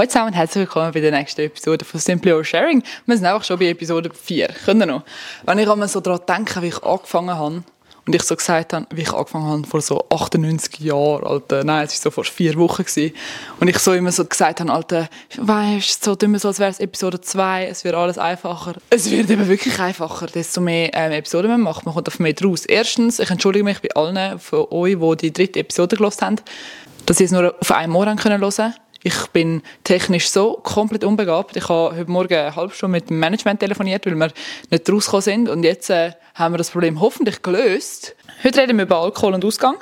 Hallo zusammen und herzlich willkommen bei der nächsten Episode von Simply Sharing. Wir sind einfach schon bei Episode 4. Können noch? Wenn ich einmal so daran denke, wie ich angefangen habe, und ich so gesagt habe, wie ich angefangen habe, vor so 98 Jahren, Alter, nein, es war so vor vier Wochen gewesen, und ich so immer so gesagt habe, Alter, weißt so tun wir so, als wäre es Episode 2, es wird alles einfacher. Es wird eben wirklich einfacher, desto mehr ähm, Episoden man macht, man kommt auf mehr draus. Erstens, ich entschuldige mich bei allen von euch, die die dritte Episode gelost haben, dass sie es nur auf einem Ohr hören können ich bin technisch so komplett unbegabt. Ich habe heute Morgen eine halbe Stunde mit dem Management telefoniert, weil wir nicht rausgekommen sind. Und jetzt äh, haben wir das Problem hoffentlich gelöst. Heute reden wir über Alkohol und Ausgang.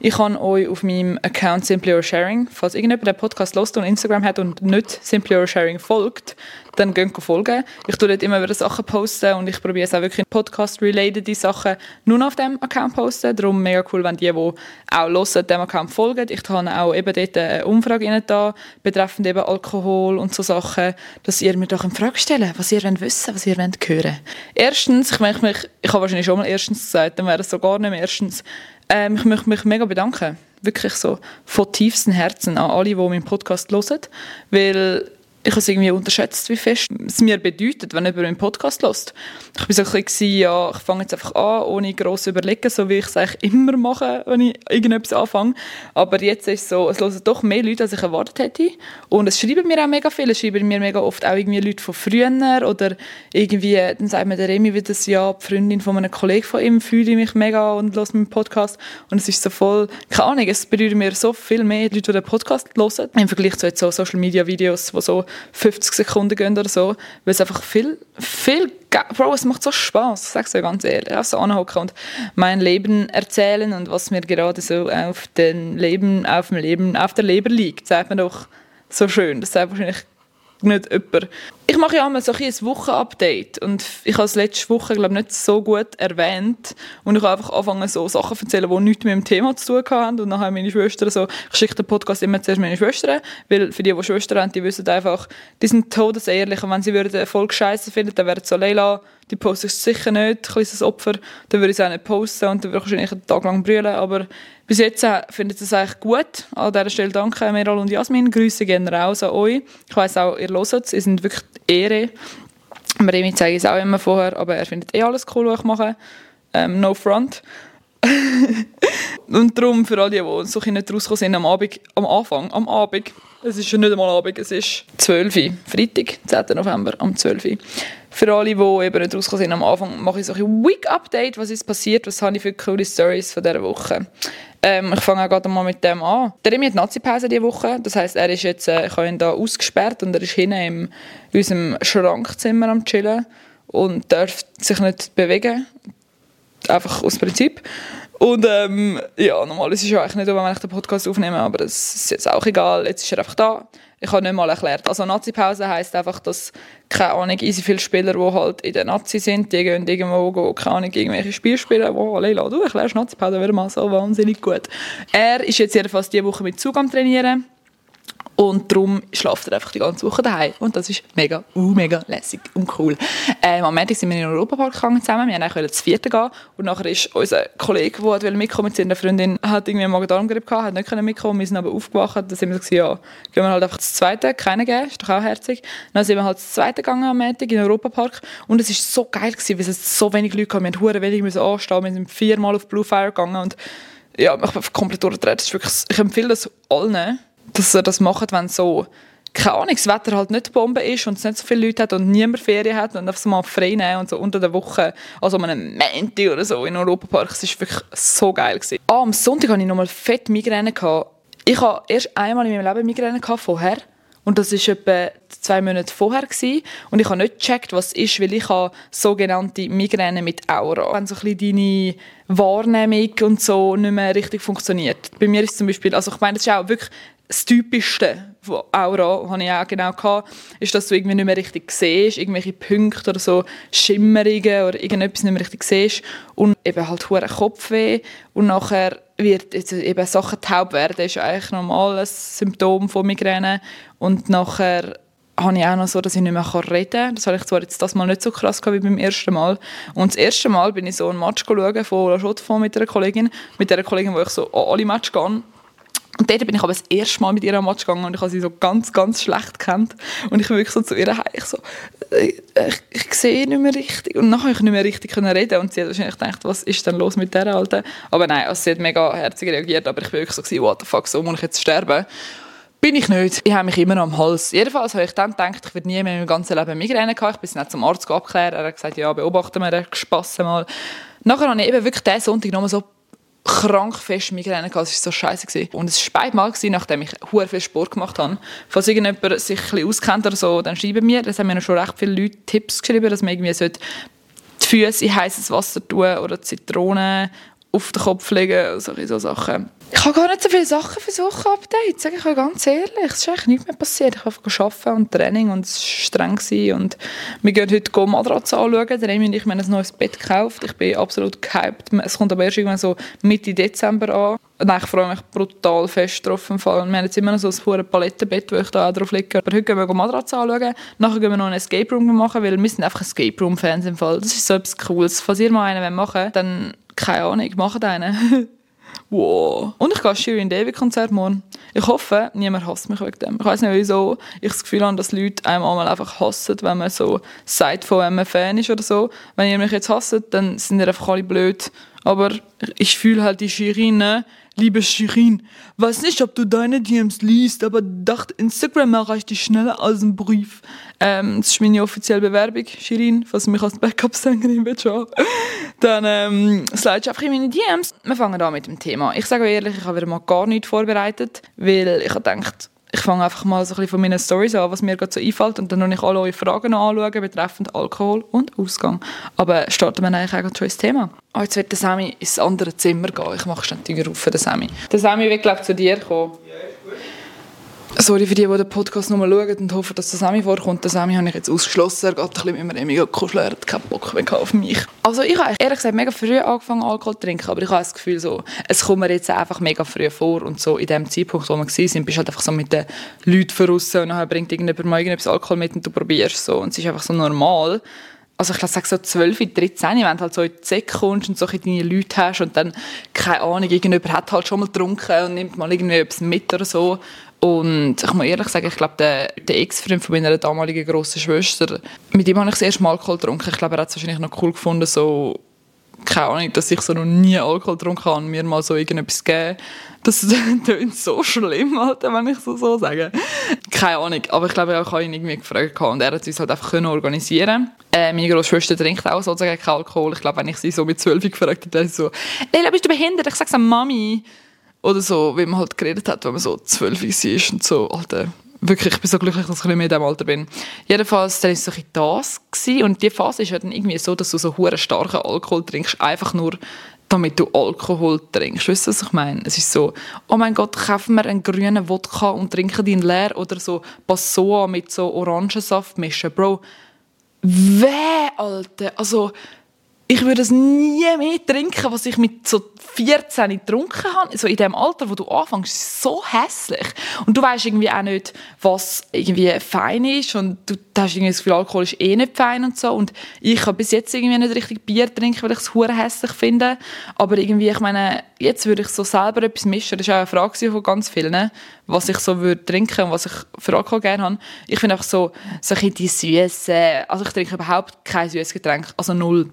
Ich habe euch auf meinem Account Simply Or Sharing, falls irgendjemand den Podcast lost und Instagram hat und nicht Simply Or Sharing folgt, dann geht folgen. Ich tue dort immer wieder Sachen posten und ich probiere es auch wirklich Podcast-related Sachen nur auf dem Account posten. Darum mega cool, wenn die, die auch hören, dem Account folgen. Ich habe auch eben dort eine Umfrage da, betreffend eben Alkohol und so Sachen, dass ihr mir doch eine Frage stellen was ihr wollt wissen was ihr wollt hören Erstens, ich möchte mich, ich habe wahrscheinlich schon mal erstens gesagt, dann wäre es so gar nicht mehr erstens, ähm, ich möchte mich mega bedanken. Wirklich so von tiefstem Herzen an alle, die meinen Podcast hören. Weil ich habe es irgendwie unterschätzt, wie fest es mir bedeutet, wenn jemand einen Podcast hört. Ich war so ein bisschen, ja, ich fange jetzt einfach an, ohne gross überlegen, so wie ich es eigentlich immer mache, wenn ich irgendetwas anfange. Aber jetzt ist es so, es hören doch mehr Leute, als ich erwartet hätte. Und es schreiben mir auch mega viele. Es schreiben mir mega oft auch irgendwie Leute von früher oder irgendwie, dann sagt mir der Remy wieder, ja, die Freundin von einem Kollegen von ihm fühle ich mich mega und höre meinen Podcast. Und es ist so voll, keine Ahnung, es berührt mir so viel mehr Leute, die den Podcast hören, im Vergleich zu jetzt so Social Media Videos, die so 50 Sekunden gehen oder so, weil es einfach viel, viel, Bro, es macht so Spaß, ich sag's dir ganz ehrlich, auch so anhocken und mein Leben erzählen und was mir gerade so auf dem Leben, auf dem Leben, auf der Leber liegt, sagt man doch so schön, das sagt wahrscheinlich nicht jemand. Ich mache ja immer so ein, ein Wochenupdate und ich habe es letzte Woche glaube nicht so gut erwähnt und ich habe einfach angefangen so Sachen zu erzählen, die nichts mit dem Thema zu tun haben und dann haben meine Schwestern so, ich schicke den Podcast immer zuerst meine Schwestern, weil für die, die Schwestern haben, die wissen einfach, die sind todesehrlich und wenn sie würden Erfolg scheiße finden, dann wäre es so, Leila, die postest sicher nicht, ein kleines Opfer, dann würde ich es auch nicht posten und dann würde ich wahrscheinlich einen Tag lang brüllen, aber bis jetzt äh, findet es eigentlich gut. An dieser Stelle danke Meral und Jasmin. Grüße gehen raus an euch. Ich weiss auch, ihr hört es. Ihr sind wirklich Ehre. Remy zeige ich es auch immer vorher, aber er findet eh alles cool, was ich mache. Ähm, no front. und darum für alle, die so nicht rausgekommen sind am Abend, am Anfang, am Abend, es ist schon nicht einmal Abend, es ist 12 Uhr, Freitag, 10. November, um 12 Uhr. Für alle, die eben nicht rausgekommen sind am Anfang, mache ich so ein Week-Update, was ist passiert, was habe ich für coole Stories von dieser Woche. Ähm, ich fange auch gerade mal mit dem an. Der Remy hat Nazi-Pause diese Woche. Das heisst, er ist jetzt, äh, ich habe ihn da ausgesperrt und er ist hinten in unserem Schrankzimmer am chillen und darf sich nicht bewegen. Einfach aus Prinzip. Und ähm, ja, normal ist es ja eigentlich nicht wenn ich den Podcast aufnehme, aber das ist jetzt auch egal. Jetzt ist er einfach da. Ich habe nicht mal erklärt. Also Nazi-Pause heisst einfach, dass, keine Ahnung, easy viele Spieler, die halt in der Nazi sind, die gehen irgendwo, gehen, keine Ahnung, irgendwelche Spiele spielen, wo, Leila, du erklärst Nazi-Pause, wäre mal so wahnsinnig gut. Er ist jetzt jedenfalls diese Woche mit Zug am Trainieren. Und darum schläft er einfach die ganze Woche daheim. Und das ist mega, uh, mega lässig und cool. Ähm, am Montag sind wir in den Europapark gegangen zusammen. Wir wollten eigentlich das vierte gehen. Und nachher ist unser Kollege, der mitkommen mit seiner Freundin, hat irgendwie einen Magen-Darm-Grippe gehabt, hat nicht mitkommen. Wir sind aber aufgewacht. Dann sind wir gesagt, ja, gehen wir halt einfach das zweite, keinen geben, ist doch auch herzig. Dann sind wir halt das zweite gegangen am Montag in den Europapark. Und es war so geil gewesen, weil es so wenig Leute gab. Wir mussten wenig müssen anstehen. Wir sind viermal auf Blue Fire gegangen und ja, ich bin komplett durchgedreht. Ich empfehle das allen dass er das macht, wenn so keine Ahnung, das Wetter halt nicht Bombe ist und es nicht so viele Leute hat und niemand Ferien hat und einfach so mal frei nehmen und so unter der Woche, also um einen Menti oder so in Europapark, das war wirklich so geil. Gewesen. Ah, am Sonntag hatte ich nochmal fett Migräne. Ich hatte erst einmal in meinem Leben Migräne vorher und das war etwa zwei Monate vorher. Gewesen. Und ich habe nicht gecheckt, was es ist, weil ich habe sogenannte Migräne mit Aura. Wenn so ein deine Wahrnehmung und so nicht mehr richtig funktioniert. Bei mir ist zum Beispiel, also ich meine, das ist auch wirklich das Typischste von Aura, habe ich auch genau gehabt, ist, dass du irgendwie nicht mehr richtig siehst, irgendwelche Punkte oder so Schimmerungen oder irgendetwas nicht mehr richtig siehst und eben halt hoher Kopfweh und nachher wird eben Sachen taub werden, ist eigentlich normal ein Symptom von Migräne und nachher habe ich auch noch so, dass ich nicht mehr reden kann. Das habe ich zwar jetzt das Mal nicht so krass gehabt wie beim ersten Mal. Und das erste Mal bin ich so ein Match von La Chaux mit einer Kollegin, mit der Kollegin, wo ich so alle Match gehe Und dort bin ich aber das erste Mal mit ihr am Match gegangen und ich habe sie so ganz, ganz schlecht kennt. Und ich bin wirklich so zu ihr ich so, ich, äh, ich, ich sehe nicht mehr richtig. Und nachher konnte ich nicht mehr richtig reden und sie hat wahrscheinlich gedacht, was ist denn los mit der Alten? Aber nein, also sie hat mega herzig reagiert, aber ich bin wirklich so what the fuck, so muss ich jetzt sterben? Bin ich nicht. Ich habe mich immer am Hals. Jedenfalls habe ich dann gedacht, ich werde nie mehr im ganzen Leben Migräne haben. Ich bin nicht zum Arzt abklären. Er hat gesagt, ja, beobachten wir den Spass mal. Nachher habe ich eben wirklich diesen Sonntag nochmal so krank fest Migräne gehabt. Es war so scheiße. Und es war beide Mal, nachdem ich sehr viel Sport gemacht habe. Falls irgendjemand sich ein bisschen auskennt oder so, dann schreiben mir. Das haben mir schon recht viele Leute Tipps geschrieben, dass man irgendwie die Füße in heißes Wasser tun oder Zitronen auf den Kopf legen, solche so Sachen. Ich habe gar nicht so viele Sachen versucht Update, sage ich euch ganz ehrlich. Es ist eigentlich nichts mehr passiert. Ich habe arbeiten und Training und es war streng. Und wir gehen heute go Matratze anschauen. Remy und ich haben ein neues Bett gekauft. Ich bin absolut gehypt. Es kommt aber erst irgendwann so Mitte Dezember an. Und ich freue mich brutal fest drauf. Wir haben jetzt immer noch so ein Palettenbett, wo ich da drauf liege. Aber heute gehen wir Matratze anschauen. Nachher gehen wir noch einen Escape Room machen, weil wir sind einfach Escape Room Fans im Fall. Das ist so etwas Cooles. Falls ihr mal einen machen wollt, dann keine Ahnung, macht einen. wow. Und ich gehe Shirin David Konzert morgen. Ich hoffe, niemand hasst mich wegen dem. Ich weiß nicht wieso. Ich das Gefühl habe, dass Leute einem einmal einfach hassen, wenn man so sagt, von einem Fan ist oder so. Wenn ihr mich jetzt hasst, dann sind ihr einfach alle blöd. Aber ich fühle halt die Shirin Liebe Shirin, weiß nicht, ob du deine DMs liest, aber dachte, Instagram erreicht dich schneller als ein Brief. Ähm, das ist meine offizielle Bewerbung, Shirin, falls du mich als Backup-Sängerin willst. Dann ähm, slidest du einfach in meine DMs. Wir fangen an mit dem Thema. Ich sage ehrlich, ich habe wieder mal gar nichts vorbereitet, weil ich habe gedacht, ich fange einfach mal so ein bisschen von meinen Stories an, was mir gerade so einfällt und dann noch ich alle eure Fragen anschauen betreffend Alkohol und Ausgang. Aber starten wir eigentlich auch schon ins Thema. Oh, jetzt wird der Sammy ins andere Zimmer gehen. Ich mache ständig rufen, der Sammy. Der Sammy wird, glaube ich, zu dir kommen. Gut. Sorry für die, die den Podcast nochmal schauen und hoffen, dass der Sami vorkommt. Der Sami habe ich jetzt ausgeschlossen. Er geht ein bisschen mit mir mega kuscheln. Er hat keinen Bock mehr auf mich. Also ich habe ehrlich gesagt mega früh angefangen Alkohol zu trinken, aber ich habe das Gefühl so, es kommt mir jetzt einfach mega früh vor und so in dem Zeitpunkt, wo wir waren, bist du halt einfach so mit den Leuten voraus und dann bringt irgendjemand mal irgendetwas Alkohol mit und du probierst so und es ist einfach so normal also ich sage so 12, 13, wenn du halt so in die Säcke kommst und so deine Leute hast und dann, keine Ahnung, irgendjemand hat halt schon mal getrunken und nimmt mal irgendwie etwas mit oder so und ich muss ehrlich sagen, ich glaube, der, der Ex-Freund von meiner damaligen grossen Schwester, mit ihm habe ich das erste Mal Alkohol getrunken. Ich glaube, er hat es wahrscheinlich noch cool gefunden, so, keine Ahnung, dass ich so noch nie Alkohol getrunken habe und mir mal so irgendetwas geben. Das klingt so schlimm, Alter, wenn ich so, so sage. Keine Ahnung, aber ich glaube, ich habe ihn irgendwie gefragt und er hat uns halt einfach organisieren äh, Meine Großschwester trinkt auch sozusagen keinen Alkohol. Ich glaube, wenn ich sie so mit zwölf gefragt hätte, sie so, Leila, bist du behindert? Ich sage es Mami. Oder so, wie man halt geredet hat, wenn man so zwölf war und so, Alter. Wirklich, ich bin so glücklich, dass ich bisschen mehr in diesem Alter bin. Jedenfalls, dann war es so ein das gewesen. und die Phase ist ja dann irgendwie so, dass du so hure starken Alkohol trinkst, einfach nur damit du Alkohol trinkst. Weißt du, was ich meine? Es ist so, oh mein Gott, kaufen wir einen grünen Wodka und trinken den leer oder so Passoa mit so Orangensaft mischen. Bro, weh, Alter. Also, ich würde es nie mehr trinken, was ich mit so 14 getrunken habe. So in dem Alter, wo du anfängst, so hässlich. Und du weißt irgendwie auch nicht, was irgendwie fein ist. Und du hast irgendwie das Gefühl, Alkohol ist eh nicht fein und so. Und ich habe bis jetzt irgendwie nicht richtig Bier trinken, weil ich es hure hässlich finde. Aber irgendwie, ich meine, jetzt würde ich so selber etwas mischen. Das ist auch eine Frage von ganz vielen, was ich so würde trinken und was ich für Alkohol gerne habe. Ich finde einfach so, so ein die Süße. Also ich trinke überhaupt kein süßes Getränk, also null.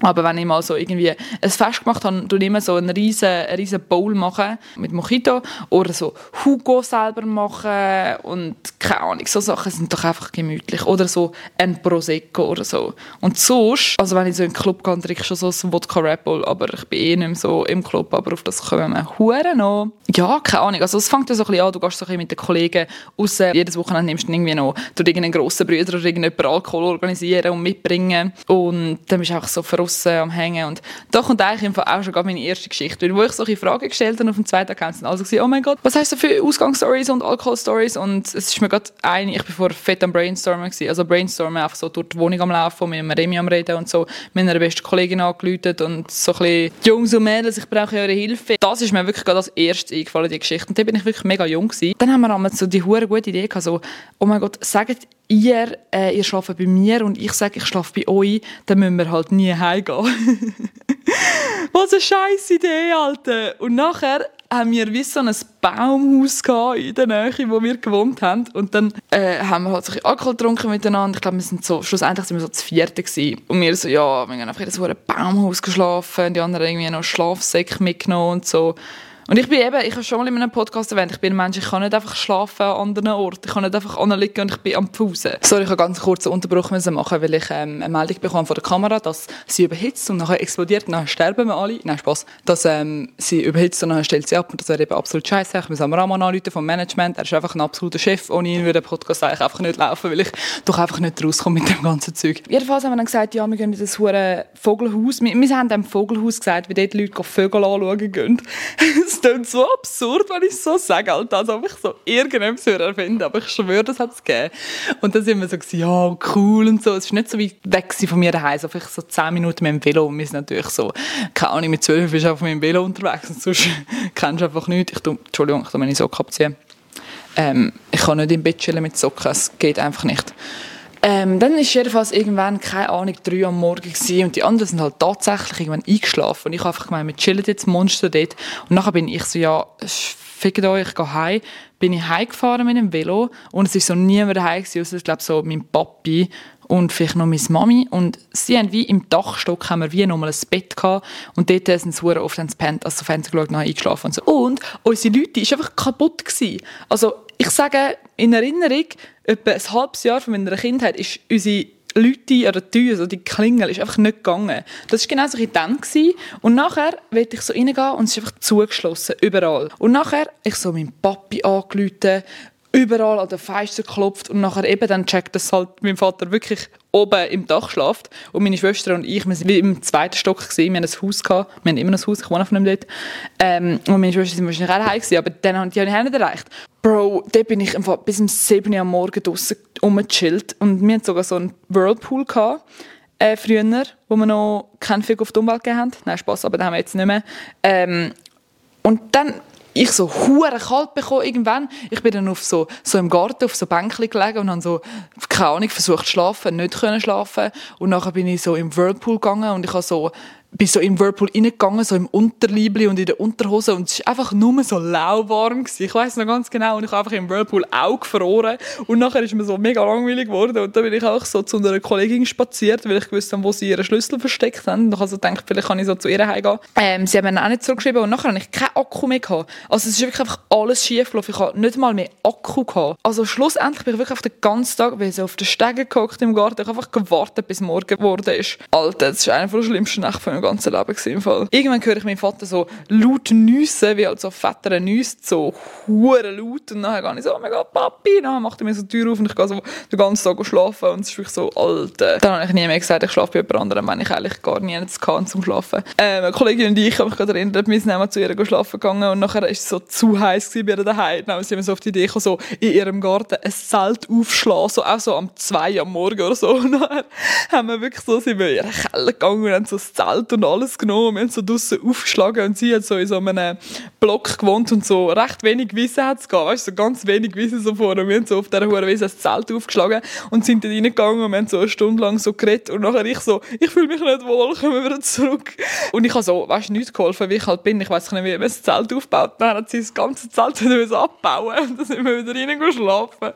Aber wenn ich mal so irgendwie ein Fest gemacht habe, ich immer so einen riesen, einen riesen Bowl machen mit Mojito oder so Hugo selber machen und keine Ahnung, so Sachen sind doch einfach gemütlich. Oder so ein Prosecco oder so. Und sonst, also wenn ich so in den Club gehe, trinke ich schon so ein Wodka Red aber ich bin eh nicht mehr so im Club, aber auf das kommen wir Huren noch. Ja, keine Ahnung, also es fängt ja so ein bisschen an, du gehst so ein bisschen mit den Kollegen raus, jedes Wochenende nimmst du irgendwie noch durch irgendeinen grossen Bruder oder irgendjemanden Alkohol organisieren und mitbringen und dann bist du einfach so verrückt draussen am Hängen. Und da kommt eigentlich auch schon meine erste Geschichte. Weil, wo ich solche Fragen gestellt habe auf dem zweiten Account, sind alle gesagt, oh mein Gott, was hast du für Ausgangsstories und Alkoholstories? Und es ist mir gerade eine, ich bin vor fett am Brainstormen gewesen. Also Brainstormen einfach so durch die Wohnung am Laufen, mit einem Remi am Reden und so, mit einer besten Kollegin angeläutet und so ein bisschen, Jungs und Mädels, ich brauche eure Hilfe. Das ist mir wirklich gerade als erstes eingefallen, die Geschichte. Und da bin ich wirklich mega jung gewesen. Dann haben wir einmal so die hure gute Idee gehabt, so, oh mein Gott, sagt ihr, äh, ihr schlaft bei mir und ich sage, ich schlafe bei euch, dann müssen wir halt nie heimgehen. Was eine scheiß Idee, Alter. Und nachher haben wir wie so ein Baumhaus in der Nähe, wo wir gewohnt haben. Und dann äh, haben wir halt so Alkohol getrunken miteinander. Ich glaube, wir sind so, schlussendlich sind wir so das vierte gewesen. Und wir so, ja, wir haben einfach in so einem Baumhaus geschlafen. Die anderen irgendwie noch Schlafsäcke mitgenommen und so. Und ich bin eben, ich habe schon mal in einem Podcast erwähnt, ich bin ein Mensch, ich kann nicht einfach schlafen an anderen Orten. Ich kann nicht einfach anliegen und ich bin am Pfusen. Sorry, ich habe ganz kurz einen Unterbruch machen, weil ich ähm, eine Meldung bekommen von der Kamera, dass sie überhitzt und nachher explodiert und nachher sterben wir alle. Nein, Spaß. Dass ähm, sie überhitzt und nachher stellt sie ab und das wäre eben absolut scheiße. Ich muss am Raman anrufen vom Management. Er ist einfach ein absoluter Chef. Ohne ihn würde der Podcast eigentlich einfach nicht laufen, weil ich doch einfach nicht rauskomme mit dem ganzen Zeug. Jedenfalls haben wir dann gesagt, ja, wir gehen in das Vogelhaus. Wir, wir haben dem Vogelhaus gesagt, wie dort Leute Vögel anschauen gehen. Es klingt so absurd, wenn ich so sage, Alter, als ob ich so irgendetwas erfinde, aber ich schwöre, das hat es gegeben. Und dann sind wir so, ja, cool und so. Es war nicht so weit weg von mir daheim, so vielleicht so zehn Minuten mit dem Velo. Und wir sind natürlich so, keine Ahnung, mit zwölf bist du auf meinem Velo unterwegs und sonst kennst du einfach nichts. Ich tu, Entschuldigung, ich tu meine Socken abziehen. Ähm, ich kann nicht im Bett chillen mit Socken, es geht einfach nicht. Ähm, dann ist jedenfalls irgendwann, keine Ahnung, drei am Morgen gewesen, und die anderen sind halt tatsächlich irgendwann eingeschlafen. Und ich habe einfach gemeint, wir chillen jetzt Monster dort. Und nachher bin ich so, ja, fickt euch, ich gehe heim. Bin ich heimgefahren mit dem Velo und es ist so niemand daheim gewesen, außer ich glaube so mein Papi und vielleicht noch meine Mami. Und sie haben wie im Dachstock haben wir wie nochmal ein Bett gehabt und dort sind sie oft ins Pen, also Fenster geschaut, nachher eingeschlafen und so. Und unsere Leute, die einfach kaputt gewesen. Also ich sage, in Erinnerung, etwa ein halbes Jahr von meiner Kindheit ist unsere Leute an der Tür, also die Klingel, ist einfach nicht gegangen. Das war genau so ein dann gewesen. Und nachher wollte ich so reingehen und es ist einfach zugeschlossen, überall. Und nachher, ich so meinen Papi angerufen, überall an den Fenster geklopft und nachher eben dann checkt, dass halt mein Vater wirklich oben im Dach schlaft und meine Schwester und ich, wir sind im zweiten Stock gewesen, wir haben ein Haus gehabt, wir haben immer noch ein Haus, ich wohne von dem dort, ähm, und meine Schwester sind wahrscheinlich auch gewesen, aber dann haben die auch nicht erreicht. Bro, dort bin ich einfach bis um 7 Uhr am Morgen draussen rumgechillt und wir hatten sogar so einen Whirlpool gehabt, äh, früher, wo wir noch keinen Fick auf die Umwelt gegeben haben. Nein, Spass, aber den haben wir jetzt nicht mehr. Ähm, und dann ich so hure kalt bekommen irgendwann. Ich bin dann auf so, so im Garten auf so Bänkchen gelegen und habe so, keine Ahnung, versucht zu schlafen, nicht können schlafen. Und nachher bin ich so im Whirlpool gegangen und ich habe so bin so im Whirlpool reingegangen, so im Unterliebli und in der Unterhose und es war einfach nur so lauwarm. Ich weiß noch ganz genau und ich habe einfach im Whirlpool auch gefroren und nachher ist mir so mega langweilig geworden und dann bin ich auch so zu einer Kollegin spaziert, weil ich gewusst habe, wo sie ihren Schlüssel versteckt haben und ich habe so gedacht, vielleicht kann ich so zu ihr heimgehen. Ähm, sie haben mir auch nicht zurückgeschrieben und nachher habe ich keinen Akku mehr gehabt. Also es ist wirklich einfach alles schief gelaufen. Ich habe nicht mal mehr Akku gehabt. Also schlussendlich bin ich wirklich auf den ganzen Tag, weil so auf den Stegen gehockt im Garten, ich habe einfach gewartet, bis morgen geworden ist. Alter, das ist einer der schlimmsten Nächte ganzen Leben im Fall. Irgendwann höre ich meinen Vater so laut nüssen, wie halt so Väter nüsst, so hure laut und dann gehe ich so, oh mein Gott, Papi, dann macht er mir so die Tür auf und ich gehe so den ganzen Tag schlafen und es ist wirklich so, Alter. Dann habe ich nie mehr gesagt, ich schlafe bei jemand anderem, wenn ich eigentlich gar nie kann zum Schlafen. Ähm, eine Kollegin und ich, habe mich gerade erinnert, wir sind zu ihr schlafen gegangen und nachher ist es so zu heiß bei ihr daheim. Dann sind wir so auf die Idee gekommen, so in ihrem Garten ein Zelt aufschlagen, so auch so am 2 am Morgen oder so. Und dann haben wir wirklich so, sind wir in ihren Keller gegangen und haben so das Zelt und alles genommen. Wir haben so draussen aufgeschlagen und sie hat so in so einem Block gewohnt und so recht wenig Wissen hat es gehabt. Weißt so ganz wenig Wissen so vor. Und wir haben so auf dieser Hure Wiese das Zelt aufgeschlagen und sind dann reingegangen und wir haben so eine Stunde lang so geredet. Und nachher ich so, ich fühle mich nicht wohl, kommen wir zurück. Und ich habe so, weißt du, nichts geholfen, wie ich halt bin. Ich weiß nicht, wie man das Zelt aufbaut. Dann hat sie das ganze Zelt wieder abbauen und dann sind wir wieder reingeschlafen.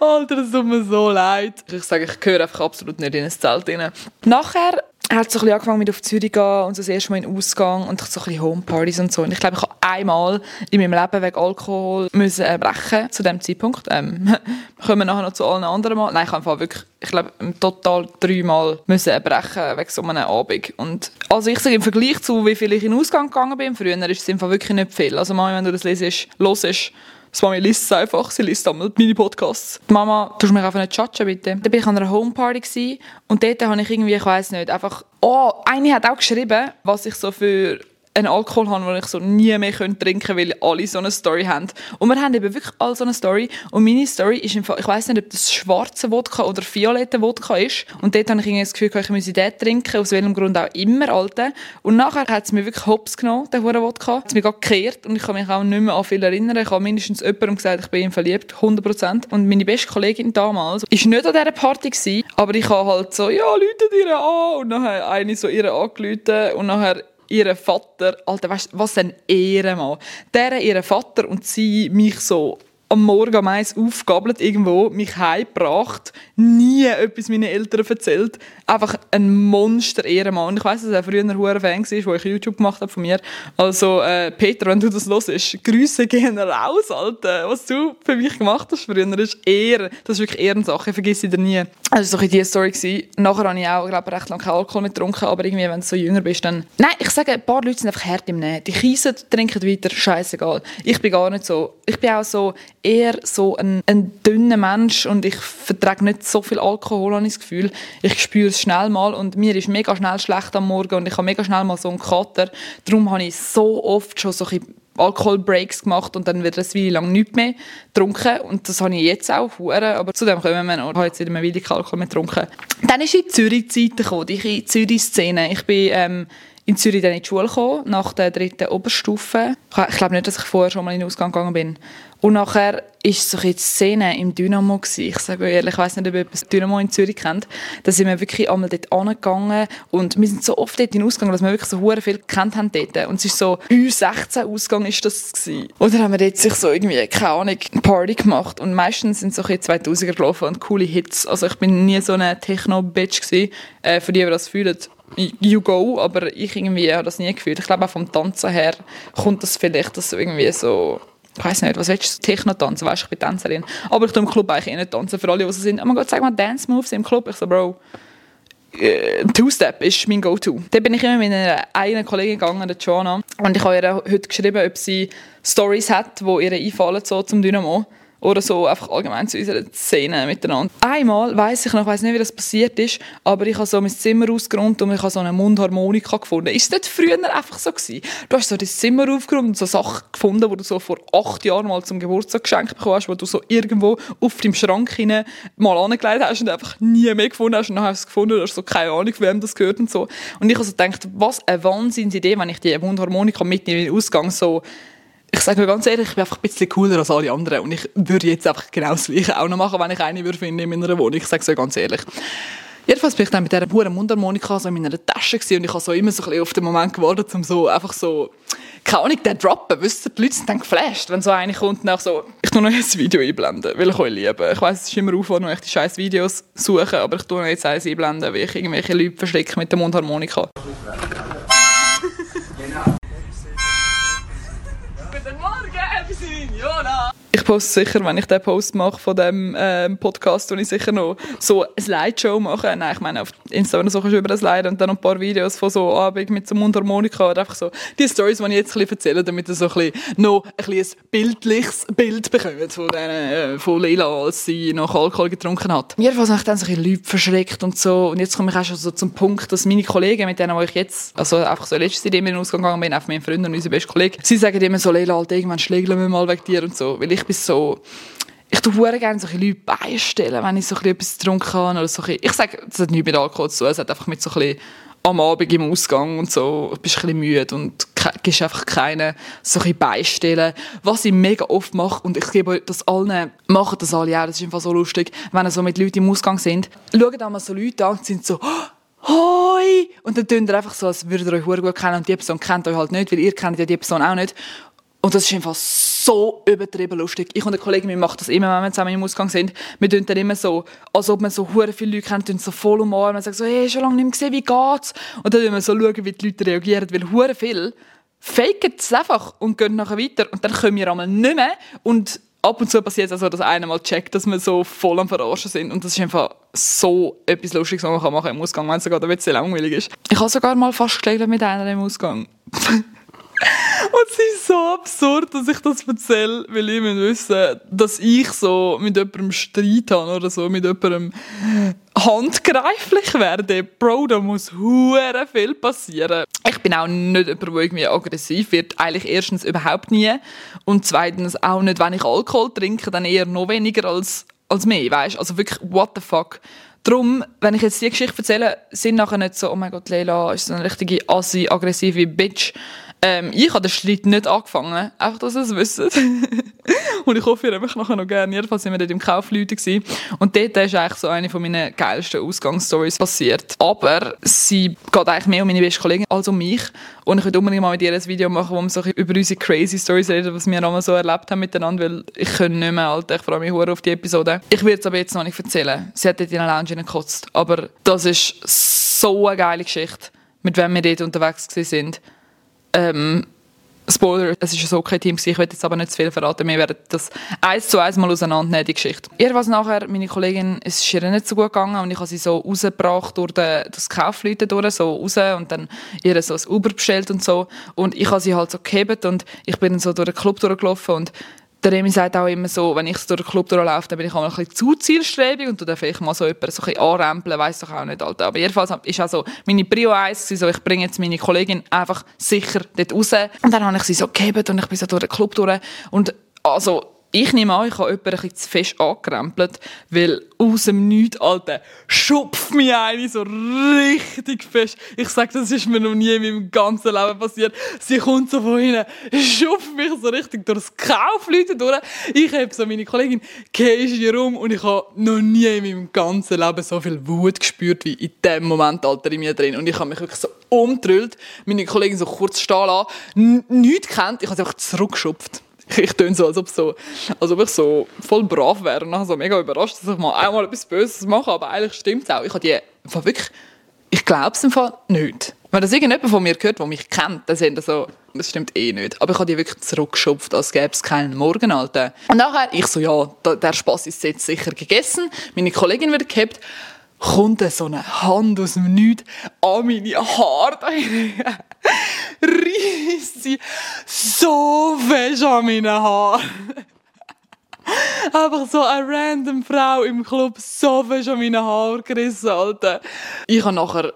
Alter, das tut mir so leid. Ich sage, ich gehöre einfach absolut nicht in ein Zelt rein. Nachher hat so ein bisschen angefangen mit auf Zürich gehen und so das erste Mal in den Ausgang und so ein bisschen Homepartys und so. Und ich glaube, ich habe einmal in meinem Leben wegen Alkohol müssen brechen zu dem Zeitpunkt. Ähm, kommen wir nachher noch zu allen anderen Mal. Nein, ich habe wirklich, ich glaube, total dreimal müssen brechen wegen so einem Abend. Und also ich sage im Vergleich zu, wie viel ich in den Ausgang gegangen bin, früher ist es einfach wirklich nicht viel. Also mal, wenn du das lesest, hörst, das Mami liest es einfach, sie liest einmal meine Podcasts. Die Mama, tust du mich einfach nicht judgen, bitte. Dann war ich an einer Homeparty und dort habe ich irgendwie, ich weiß nicht, einfach... Oh, eine hat auch geschrieben, was ich so für einen Alkohol habe, den ich so nie mehr trinken könnte, weil alle so eine Story haben. Und wir haben eben wirklich alle so eine Story. Und meine Story ist im Fall, ich weiß nicht, ob das schwarze Wodka oder violette Wodka ist. Und dort habe ich irgendwie das Gefühl, ich müsse den trinken, aus welchem Grund auch immer, Alter. Und nachher hat es mir wirklich hops genommen, der hure Wodka. Es mich gerade gekehrt und ich kann mich auch nicht mehr an viel erinnern. Ich habe mindestens jemandem gesagt, ich bin ihm verliebt, 100%. Und meine beste Kollegin damals ist nicht an dieser Party gewesen, aber ich habe halt so, ja, Leute dir an. Und nachher eine so ihre angerufen und nachher ihr Vater, Alter, weißt was ein Ehrenmann. Der, ihr Vater und sie mich so am Morgen um eins aufgabelt irgendwo, mich heimgebracht, nie etwas meinen Eltern erzählt. Einfach ein Monster-Ehrenmann. Ich weiss, dass er früher ein hoher Fan war, wo ich YouTube gemacht habe von mir. Also, äh, Peter, wenn du das hörst, Grüße gehen raus, Alter. Was du für mich gemacht hast früher, ist Ehre. Das ist wirklich Ehrensache, vergiss sie dir nie. Das war so diese Story. Gewesen. Nachher habe ich auch, glaube recht lange keinen Alkohol getrunken, aber irgendwie, wenn du so jünger bist, dann... Nein, ich sage, ein paar Leute sind einfach hart im Nähen. Die Kiesen trinken weiter, scheißegal. Ich bin gar nicht so. Ich bin auch so eher so ein, ein dünner Mensch und ich vertrage nicht so viel Alkohol, habe ich das Gefühl. Ich spüre es schnell mal und mir ist mega schnell schlecht am Morgen und ich habe mega schnell mal so einen Kater. Darum habe ich so oft schon so ein Alkoholbreaks gemacht und dann wird es Weile lang nichts mehr getrunken und das habe ich jetzt auch hure, aber zu dem kommen wir noch. Ich habe jetzt wieder eine Weile Alkohol getrunken. Dann ist in Zürich die Zeit gekommen, die Zürich-Szene. Ich bin ähm, in Zürich dann in die Schule gekommen, nach der dritten Oberstufe. Ich glaube nicht, dass ich vorher schon mal in den Ausgang gegangen bin. Und nachher ist so die Szene im Dynamo gewesen. Ich sage ehrlich, ich weiß nicht, ob ihr das Dynamo in Zürich kennt. Da sind wir wirklich einmal dort angegangen und wir sind so oft dort in den Ausgang, dass wir wirklich so hure viel gekannt haben dort. Und es ist so, U16 Ausgang ist das gewesen. Und dann haben wir dort sich so irgendwie, keine Ahnung, Party gemacht und meistens sind so 2000er gelaufen und coole Hits. Also ich bin nie so eine Techno-Bitch gewesen, äh, für die, die das fühlen you go, aber ich irgendwie habe das nie gefühlt. Ich glaube auch vom Tanzen her kommt das vielleicht, dass so irgendwie so ich weiß nicht, was willst du, Techno tanzen, weißt du, ich bin Tänzerin. Aber ich tue im Club eigentlich eh nicht tanzen, für alle, die so sind. Oh mein Gott, sag mal Dance Moves im Club. Ich so, Bro, äh, Two-Step ist mein Go-To. Da bin ich immer mit einer eigenen Kollegin gegangen, der Joanna, und ich habe ihr heute geschrieben, ob sie Stories hat, die ihr einfallen so zum Dynamo oder so einfach allgemein zu unserer Szene miteinander. Einmal weiß ich noch, ich weiß nicht, wie das passiert ist, aber ich habe so mein Zimmer ausgeräumt und ich habe so eine Mundharmonika gefunden. Ist das früher einfach so gewesen? Du hast so das Zimmer aufgeräumt und so Sachen gefunden, die du so vor acht Jahren mal zum Geburtstag geschenkt bekommen hast, wo du so irgendwo auf deinem Schrank hinein mal angelegt hast und einfach nie mehr gefunden hast und dann hast du es gefunden, du hast so keine Ahnung, wem das gehört und so. Und ich habe so gedacht, was eine Wahnsinnsidee, wenn ich die Mundharmonika mit in den Ausgang so ich sage mir ganz ehrlich, ich bin einfach ein bisschen cooler als alle anderen und ich würde jetzt einfach genau das Gleiche auch noch machen, wenn ich eine würde finden in meiner Wohnung. Ich sage es ganz ehrlich. Jedenfalls bin ich dann mit dieser hohen Mundharmonika so in meiner Tasche und ich habe so immer so ein auf den Moment gewartet, um so einfach so, keine Ahnung, den droppen. Wisst ihr, die Leute sind dann geflasht, wenn so eine kommt und auch so, ich tue noch ein Video einblenden, weil ich euch liebe. Ich weiss, es ist immer Aufwand, wenn ich die scheiß Videos suche, aber ich tue noch jetzt eins einblenden, weil ich irgendwelche Leute verstecke mit der Mundharmonika. Ich poste sicher, wenn ich den Post mache von dem ähm, Podcast, und ich sicher noch so eine Slideshow mache. Nein, ich meine, auf Instagram so über ein Slide und dann noch ein paar Videos von so Abend mit so Mundharmonika oder einfach so die Stories, die ich jetzt ein erzähle, damit ihr so ein bisschen noch ein, ein bildliches Bild bekommt von, den, äh, von Leila, als sie noch Alkohol getrunken hat. Jedenfalls habe ich dann so ein bisschen Leute verschreckt und so. Und jetzt komme ich auch schon so zum Punkt, dass meine Kollegen, mit denen ich jetzt, also einfach so letztes Jahr in den Ausgang gegangen bin, einfach meine Freunde und unsere beste Kollegen, sie sagen immer so, Leila, halt, irgendwann schlägeln wir mal weg dir und so. Weil ich bin so, ich tue sehr gerne so Leute beistellen, wenn ich so etwas getrunken habe. Oder so ich sage, das hat nichts mit Alkohol zu tun, es hat einfach mit so ein am Abend im Ausgang und so, bist ein müde und gibst einfach keine so ein beistellen. Was ich mega oft mache, und ich gebe das allen, machen das alle auch, das ist einfach so lustig, wenn ihr so mit Leuten im Ausgang sind, schaut einmal so Leute an und sind so, Hoi! Und dann tun ihr einfach so, als würdet ihr euch gut kennen und die Person kennt euch halt nicht, weil ihr kennt ja die Person auch nicht. Und das ist einfach so übertrieben lustig. Ich und ein Kollege, wir machen das immer, wenn wir zusammen im Ausgang sind. Wir tun dann immer so, als ob man so hure viele Leute kennt, tun so voll umarmen und sagen so, hey, schon lange nicht mehr gesehen, wie geht's? Und dann tun wir so schauen, wie die Leute reagieren, weil hure viel faken es einfach und gehen nachher weiter. Und dann können wir einmal nicht mehr. Und ab und zu passiert es also, dass einer mal checkt, dass wir so voll am Verarschen sind. Und das ist einfach so etwas Lustiges, was man machen kann im Ausgang, wenn es sogar ein bisschen langweilig ist. Ich habe sogar mal fast geschlägt mit einer im Ausgang. Und es ist so absurd, dass ich das erzähle, weil ich will wissen, dass ich so mit jemandem Streit habe oder so, mit jemandem handgreiflich werde. Bro, da muss hure viel passieren. Ich bin auch nicht jemand, der irgendwie aggressiv wird. Eigentlich erstens überhaupt nie. Und zweitens auch nicht, wenn ich Alkohol trinke, dann eher noch weniger als, als mehr, weißt? Also wirklich, what the fuck. Darum, wenn ich jetzt die Geschichte erzähle, sind nachher nicht so, oh mein Gott, Leila ist so eine richtige assi, aggressive Bitch. Ähm, ich habe den Streit nicht angefangen, einfach, dass ihr es wisst. und ich hoffe, ihr habt mich nachher noch gerne. Jedenfalls sind wir dort im Kaufleute gewesen. Und dort ist eigentlich so eine von meinen geilsten Ausgangsstories passiert. Aber sie geht eigentlich mehr um meine beste Kollegin als um mich. Und ich würde unbedingt mal mit ihr ein Video machen, wo wir so über unsere crazy Stories reden, was wir einmal so erlebt haben miteinander, weil ich kann nicht mehr, Alter, ich freue mich auf die Episode. Ich werde es aber jetzt noch nicht erzählen. Sie hat dort in der Lounge gekotzt. Aber das ist so eine geile Geschichte, mit wem wir dort unterwegs sind. Ähm, Spoiler, es ist ein okay Team, ich will jetzt aber nicht zu viel verraten, wir werden das eins zu eins mal auseinandernehmen, die Geschichte. Jedenfalls nachher, meine Kollegin, es ist ihr nicht so gut gegangen und ich habe sie so rausgebracht durch das Kaufleute durch, so raus und dann ihr so ein Uber bestellt und so. Und ich habe sie halt so gehebt und ich bin dann so durch den Club durchgelaufen und der Remy sagt auch immer so, wenn ich durch den Club durchlaufe, dann bin ich auch ein bisschen zu zielstrebig und du darf ich mal so jemanden so ein bisschen anrempeln, weiss doch auch nicht, Alter. Aber jedenfalls ist auch so meine Prio 1 so, ich bringe jetzt meine Kollegin einfach sicher dort raus. Und dann habe ich sie so gehebt und ich bin so durch den Club durch und also ich nehme an, ich habe jemanden ein zu fest angerempelt, weil aus dem Nichts, Alter, schupft mich eine so richtig fest. Ich sage, das ist mir noch nie in meinem ganzen Leben passiert. Sie kommt so von hinten, schupft mich so richtig durchs Kaufleute durch. Ich habe so meine Kollegin, gehst hier rum und ich habe noch nie in meinem ganzen Leben so viel Wut gespürt wie in dem Moment, Alter, in mir drin. Und ich habe mich wirklich so umtrüllt, meine Kollegin so kurz stehen lassen, nichts kennt, ich habe sie einfach zurückgeschupft ich töne so, als ob, so, als ob ich so voll brav wäre und nachher so mega überrascht, dass ich mal einmal etwas Böses mache, aber eigentlich stimmt es auch. Ich habe die wirklich, ich glaube es Fall nicht. Wenn das irgendjemand von mir gehört, der mich kennt, dann sind so, das stimmt eh nicht. Aber ich habe die wirklich zurückgeschupft, als gäbe es keinen Morgen, Alter. Und nachher, ich so, ja, der Spaß ist jetzt sicher gegessen. Meine Kollegin wird gehabt kommt so eine Hand aus dem Nichts an meine Haare reißt sie so fest an meine Haare. Einfach so eine random Frau im Club so fest an meine Haare gerissen, Alter. Ich habe nachher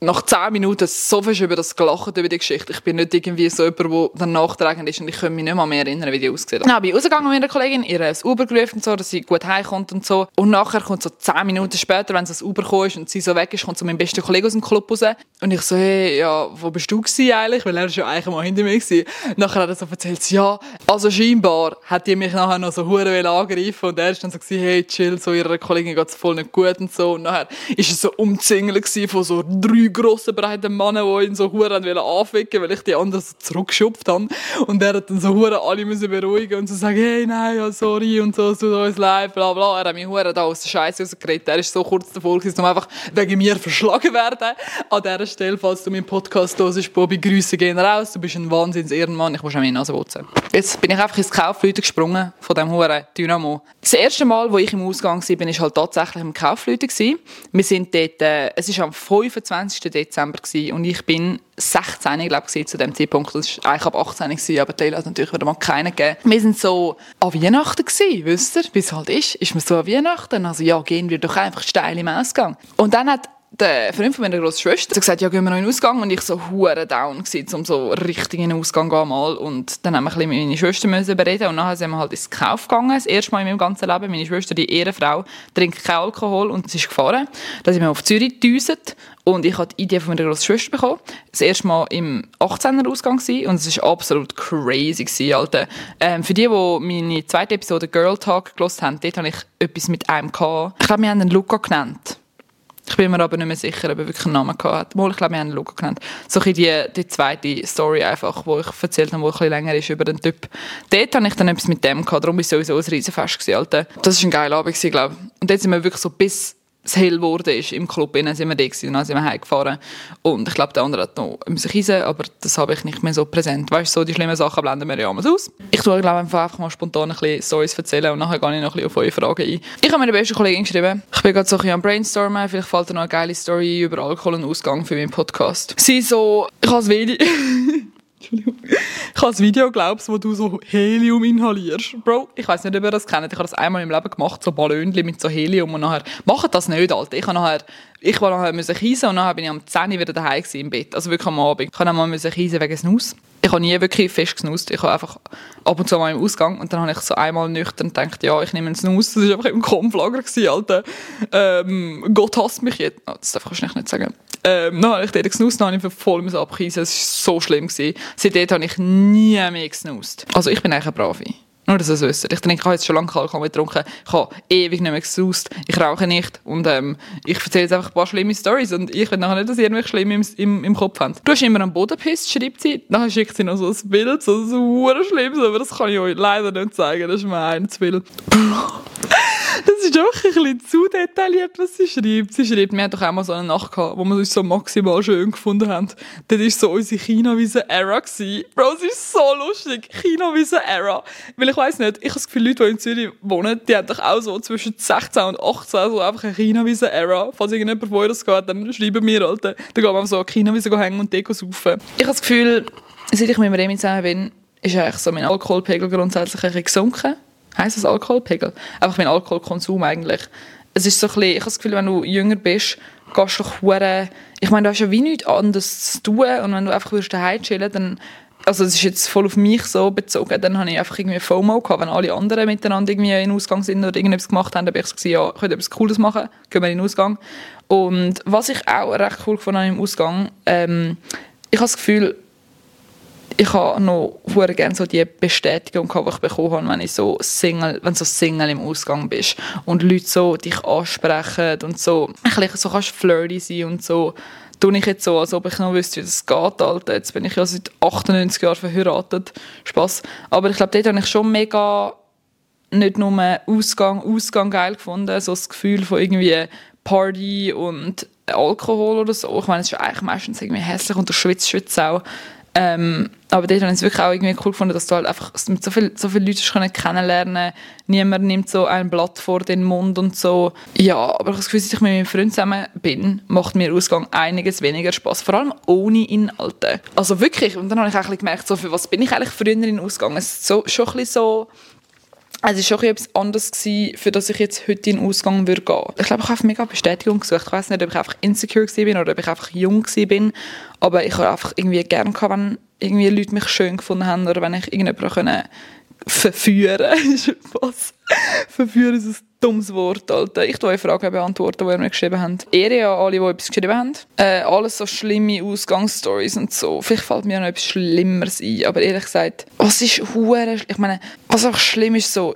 nach zehn Minuten so fest über das gelacht, über die Geschichte. Ich bin nicht irgendwie so jemand, der dann nachtragend ist und ich kann mich nicht mal mehr erinnern, wie die aussieht. Dann bin ich rausgegangen mit einer Kollegin, ihr ein Uber gerufen und so, dass sie gut heimkommt und so. Und nachher kommt so zehn Minuten später, wenn sie das Uber gekommen ist und sie so weg ist, kommt so mein bester Kollege aus dem Club raus. Und ich so, hey, ja, wo bist du gewesen eigentlich? Weil er ist ja eigentlich mal hinter mir gewesen. Nachher hat er so erzählt, ja, also scheinbar hat die mich nachher noch so hure angreifen und er ist dann so gewesen, hey, chill, so ihrer Kollegin geht's voll nicht gut und so. Und nachher ist er so umzingelt von so drei grossen, breiten Männern, die ihn so hure anficken weil ich die anderen so zurückgeschupft habe. Und er hat dann so hure alle müssen beruhigen und so sagen, hey, nein, ja, sorry und so, es tut uns leid, bla bla. Er hat mich hure da aus der Scheiße rausgeredet. Er ist so kurz davor gewesen, um einfach wegen mir verschlagen werden. An dieser Stelle, falls du meinen Podcast hörst, Bobby, Grüße gehen raus. Du bist ein Wahnsinns-Ehrenmann. Ich muss auch meine Nase putzen. Jetzt bin ich einfach ins Kaufleute gesprungen von dem hure Dynamo. Das erste Mal, wo ich im Ausgang war, bin ich halt tatsächlich im Kaufleute. Wir sind dort, äh, es ist am 25. Dezember gewesen und ich bin 16, glaube ich, zu dem Zeitpunkt. Das war eigentlich ab 18 gewesen, aber Taylor hat natürlich wieder mal keinen gegeben. Wir sind so an Weihnachten gewesen, wisst ihr, wie es halt ist. Ist man so an Weihnachten? Also ja, gehen wir doch einfach steil im Ausgang. Und dann hat der Freund von meiner grossen Schwester hat gesagt, ja, gehen wir noch in den Ausgang. Und ich so hure down gewesen, um so richtig in den Ausgang zu gehen mal. Und dann haben wir ein bisschen mit meiner Schwester müssen bereden und nachher sind wir halt ins Kauf gegangen. Das erste Mal in meinem ganzen Leben. Meine Schwester, die Ehrenfrau, trinkt keinen Alkohol und sie ist gefahren. Dann sind wir auf Zürich gedüset und ich hatte die Idee von meiner grossen Schwester bekommen. Das erste Mal im 18er Ausgang gewesen, und es war absolut crazy gewesen, Alter. Ähm, für die, die meine zweite Episode Girl Talk gelost haben, dort hatte ich etwas mit einem gehabt. Ich glaube, wir haben einen Luca genannt. Ich bin mir aber nicht mehr sicher, ob er wirklich einen Namen hatte. Mal, ich glaube, wir haben einen Luca genannt. So ein die, die zweite Story einfach, wo ich erzählt habe, wo ein bisschen länger ist über den Typ. Dort hatte ich dann etwas mit dem gehabt, darum war es sowieso ein Riesenfest gewesen, Alter. Das war ein geiler Abend glaube ich. Und dort sind wir wirklich so bis es hell geworden ist im Club, innen sind wir da gewesen, dann sind wir heimgefahren. Und ich glaube, der andere hat noch müssen reisen, aber das habe ich nicht mehr so präsent. Weißt du, so die schlimmen Sachen blenden wir ja immer aus. Ich tue, glaube einfach mal spontan ein bisschen Stories erzählen und nachher gehe ich noch ein bisschen auf eure Fragen ein. Ich habe meine beste Kollegin geschrieben. Ich bin gerade so ein bisschen am Brainstormen. Vielleicht fällt dir noch eine geile Story über Alkohol und Ausgang für meinen Podcast. Sie so, ich habe das Video... Ich habe ein Video, glaubst wo du so Helium inhalierst. Bro, ich weiß nicht, ob ihr das kennt. Ich habe das einmal im Leben gemacht, so Ballonchen mit so Helium und nachher, macht das nicht, Alter. Ich habe nachher, ich war nachher müssen kiesen und nachher bin ich am 10 Uhr wieder daheim im Bett. Also wirklich am Abend. Ich habe einmal müssen kiesen wegen Snus. Ich habe nie wirklich fest gesnust. Ich habe einfach ab und zu mal im Ausgang und dann habe ich so einmal nüchtern gedacht, ja, ich nehme einen Snus. Das war einfach im Konflager, Alter. Ähm, Gott hasst mich jetzt. Oh, das darf ich nicht sagen. Ähm, dann habe ich dort gesnust, dann habe ich voll abgekissen. Es war so schlimm. Gewesen. Seitdem habe ich nie mehr gesnust. Also ich bin eigentlich eine Brave. Nur, dass ihr es wisst. Ich habe jetzt schon lange Alkohol getrunken. Ich habe ewig nicht mehr gesaust. Ich rauche nicht. Und ähm, ich erzähle jetzt einfach ein paar schlimme Stories. Und ich will nachher nicht, dass ihr irgendwelche schlimm im, im, im Kopf habt. Du hast immer am Boden gepisst, schreibt sie. Dann schickt sie noch so ein Bild, so, so schlimm, aber das kann ich euch leider nicht zeigen. Das ist mein Bild. Das ist auch ein bisschen zu detailliert, was sie schreibt. Sie schreibt, wir hatten doch auch mal so eine Nacht gehabt, wo wir uns so maximal schön gefunden haben. Das war so unsere China-Wiese-Era. Bro, es ist so lustig. China-Wiese-Era. Weil ich weiss nicht, ich habe das Gefühl, Leute, die in Zürich wohnen, die haben doch auch so zwischen 16 und 18 so einfach eine China-Wiese-Era. Falls irgendjemand von euch das geht, dann schreiben wir, Alter. Dann gehen wir so China-Wiese hängen und Deko saufen. Ich habe das Gefühl, seit ich mit Remi zusammen bin, ist eigentlich so mein Alkoholpegel grundsätzlich ein bisschen gesunken heisst das Alkoholpegel? Einfach mein Alkoholkonsum eigentlich. Es ist so ein bisschen, ich habe das Gefühl, wenn du jünger bist, gehst du doch ich meine, du hast ja wie nichts anderes zu tun und wenn du einfach würdest daheim chillen, dann also es ist jetzt voll auf mich so bezogen, dann habe ich einfach irgendwie FOMO gehabt, wenn alle anderen miteinander irgendwie in den Ausgang sind oder irgendetwas gemacht haben, dann habe ich so ja, ich könnte etwas Cooles machen, gehen wir in den Ausgang. Und was ich auch recht cool gefunden habe im Ausgang, ähm, ich habe das Gefühl, ich habe noch gerne so die Bestätigung die ich bekommen habe, wenn ich so Single, wenn so Single im Ausgang bist und Leute so dich ansprechen und so ein bisschen so kannst flirty sein und so tue ich jetzt so, als ob ich noch wüsste, wie das geht, Alter. Jetzt bin ich ja seit 98 Jahren verheiratet. Spaß. Aber ich glaube, dort habe ich schon mega nicht nur Ausgang, Ausgang geil gefunden, so das Gefühl von irgendwie Party und Alkohol oder so. Ich meine, es ist eigentlich meistens irgendwie hässlich und du schwitzt, schwitzt auch. Ähm, aber dort habe ich es wirklich auch irgendwie cool gefunden, dass du halt einfach mit so, viel, so vielen Leuten kennenlernen Niemand nimmt so ein Blatt vor den Mund und so. Ja, aber ich habe das Gefühl, seit ich mit meinem Freund zusammen bin, macht mir Ausgang einiges weniger Spaß. Vor allem ohne Inhalte. Also wirklich. Und dann habe ich auch gemerkt, so, für was bin ich eigentlich früher in Ausgang? Es ist so, schon ein bisschen so es war schon etwas anderes, gewesen, für das ich jetzt heute in den Ausgang würde gehen Ich glaube, ich habe mega Bestätigung gesucht. Ich weiß nicht, ob ich einfach insecure war oder ob ich einfach jung war. Aber ich habe einfach irgendwie gerne wenn irgendwie Leute mich schön gefunden haben oder wenn ich irgendjemanden verführen ist was? verführen ist ein dummes Wort, Alter. Ich tue Fragen beantworten, die ihr mir geschrieben habt. Ehre an alle, die etwas geschrieben haben. Äh, alles so schlimme Ausgangsstories und so. Vielleicht fällt mir noch etwas Schlimmeres ein, aber ehrlich gesagt, was ist hure Ich meine, was auch schlimm ist so,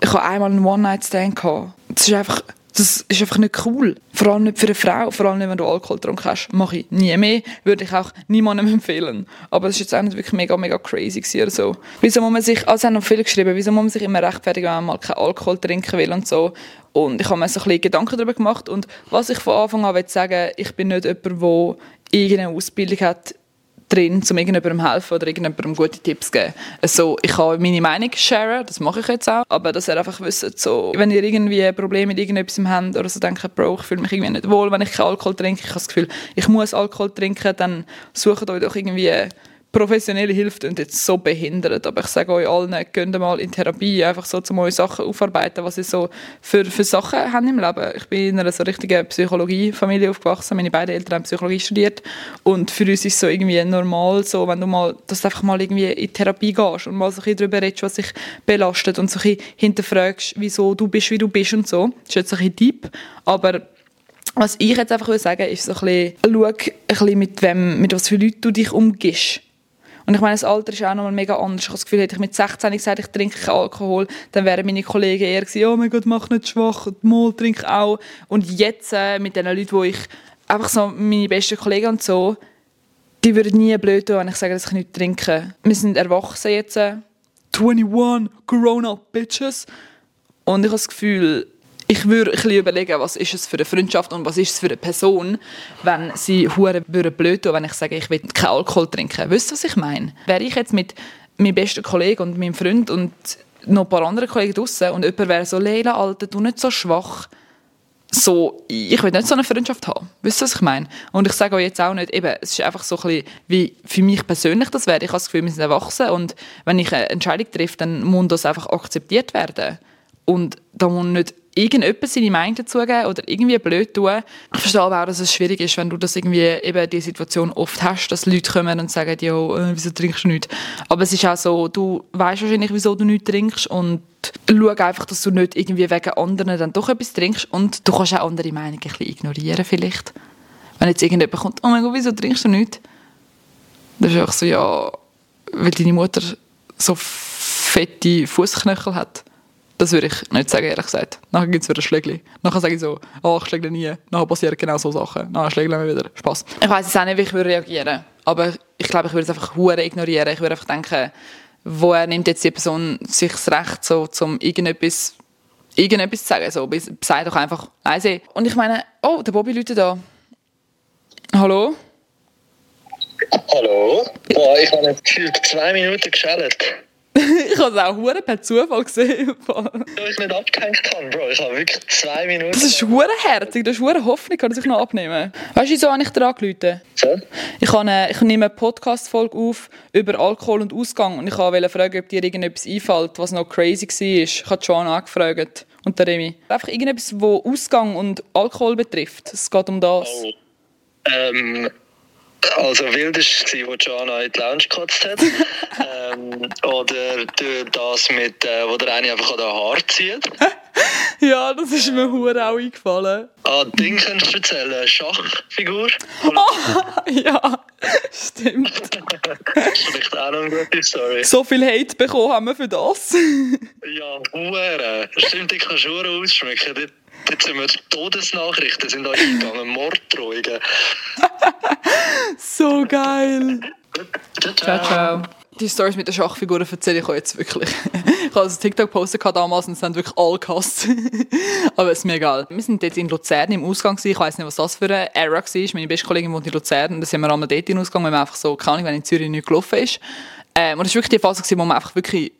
ich hatte einmal einen One-Night-Stand gehabt. Das ist einfach das ist einfach nicht cool. Vor allem nicht für eine Frau, vor allem nicht, wenn du Alkohol getrunken hast. Mache ich nie mehr, würde ich auch niemandem empfehlen. Aber es ist jetzt auch nicht wirklich mega, mega crazy oder so. Wieso muss man sich, also haben noch viel geschrieben, wieso muss man sich immer rechtfertigen, wenn man mal keinen Alkohol trinken will und so. Und ich habe mir so ein bisschen Gedanken darüber gemacht und was ich von Anfang an will sagen, ich bin nicht jemand, der irgendeine Ausbildung hat drin, um irgendjemandem helfen oder irgendjemandem gute Tipps geben. Also, ich kann meine Meinung sharen, das mache ich jetzt auch, aber dass ihr einfach wisst, so, wenn ihr irgendwie Probleme mit irgendetwas habt oder so denkt, Bro, ich fühle mich irgendwie nicht wohl, wenn ich keinen Alkohol trinke, ich habe das Gefühl, ich muss Alkohol trinken, dann sucht euch doch irgendwie professionelle Hilfe klingt jetzt so behindert, aber ich sage euch allen, geht mal in Therapie, einfach so, um eure Sachen aufarbeiten, was ihr so für, für Sachen habt im Leben. Ich bin in einer so richtigen Psychologiefamilie aufgewachsen, meine beiden Eltern haben Psychologie studiert und für uns ist es so irgendwie normal, so, wenn du mal, dass du einfach mal irgendwie in Therapie gehst und mal so ein bisschen darüber redest, was dich belastet und so ein bisschen hinterfragst, wieso du bist, wie du bist und so. Das ist jetzt ein bisschen deep, aber was ich jetzt einfach will sagen, ist so ein bisschen, schau ein bisschen mit wem, mit was für Leuten du dich umgibst. Und ich meine, das Alter ist auch noch mal mega anders. Ich habe das Gefühl, hätte ich mit 16 gesagt, ich trinke keinen Alkohol, dann wären meine Kollegen eher gewesen, oh mein Gott, mach nicht schwach, mal trink auch. Und jetzt äh, mit den Leuten, wo ich einfach so meine besten Kollegen und so, die würden nie blöd tun, wenn ich sage, dass ich nicht trinke. Wir sind erwachsen jetzt. 21 Corona Bitches. Und ich habe das Gefühl, ich würde ein überlegen, was ist es für eine Freundschaft und was ist es für eine Person, wenn sie hure blöd tun, wenn ich sage, ich will keinen Alkohol trinken. Wisst ihr, was ich meine? Wäre ich jetzt mit meinem besten Kollegen und meinem Freund und noch ein paar anderen Kollegen draußen und jemand wäre so, Leila, Alter, du nicht so schwach, so, ich will nicht so eine Freundschaft haben. Wisst ihr, was ich meine? Und ich sage euch jetzt auch nicht, eben, es ist einfach so ein bisschen, wie für mich persönlich das wäre. Ich habe das Gefühl, wir sind erwachsen und wenn ich eine Entscheidung treffe, dann muss das einfach akzeptiert werden. Und da muss nicht irgendjemand seine Meinung dazugeben oder irgendwie blöd tun. Ich verstehe aber auch, dass es schwierig ist, wenn du das irgendwie eben die Situation oft hast, dass Leute kommen und sagen, ja, äh, wieso trinkst du nichts? Aber es ist auch so, du weißt wahrscheinlich, wieso du nichts trinkst und schau einfach, dass du nicht irgendwie wegen anderen dann doch etwas trinkst und du kannst auch andere Meinungen ein bisschen ignorieren vielleicht. Wenn jetzt irgendjemand kommt, oh mein Gott, wieso trinkst du nicht? Dann ist auch so, ja, weil deine Mutter so fette Fußknöchel hat. Das würde ich nicht sagen, ehrlich gesagt. Nachher gibt es wieder Schläge. Nachher sage ich so, oh, ich schläge nie. Nachher passieren genau so Sachen. Nachher schläge ich wieder. Spaß. Ich weiß jetzt auch nicht, wie ich würde reagieren Aber ich glaube, ich würde es einfach hure ignorieren. Ich würde einfach denken, woher nimmt jetzt die Person sich das Recht, so, um irgendetwas, irgendetwas zu sagen? So, sei doch einfach leise. Und ich meine, oh, der Bobby läutet da. Hallo? Hallo? Boah, ich habe jetzt gefühlt zwei Minuten geschellt. ich habe es auch hure per Zufall gesehen. Weil ich nicht abgehängt habe, Bro. Ich habe wirklich zwei Minuten... Das ist hure herzig, das ist hure Hoffnung, kann ich noch abnehmen. Weißt du, wieso habe ich dran gerufen? So? Ich, habe, ich nehme eine Podcast-Folge auf über Alkohol und Ausgang und ich wollte fragen, ob dir irgendetwas einfällt, was noch crazy war. Ich habe Joan angefragt und der Remy. Einfach irgendetwas, was Ausgang und Alkohol betrifft. Es geht um das. Oh. Ähm... Also wildest war, wo Joanna in die Lounge gekotzt hat. ähm, oder das mit, äh, wo der eine einfach an den Haar zieht. ja, das ist mir hure auch eingefallen. Ah, Ding kannst du erzählen, Schachfigur. Oh, ja, stimmt. das ist vielleicht auch noch eine gute Story. So viel Hate bekommen haben wir für das. ja, hure. Stimmt, ich kann schon ausschmecken. Jetzt sind wir Todesnachrichten sind da eingegangen, Morddrohungen. so geil. Ciao, ciao. Die Stories mit den Schachfiguren erzähle ich euch jetzt wirklich. ich habe also TikTok-Poster damals und es haben wirklich alle gehasst. Aber es ist mir egal. Wir sind dort in Luzern im Ausgang. Ich weiß nicht, was das für eine Era war. Meine beste Kollegin wohnt in Luzern und da sind wir einmal dort in den Ausgang, weil man einfach so, keine Ahnung, wenn in Zürich nicht gelaufen ist. Ähm, und das war wirklich die Phase, wo man einfach wirklich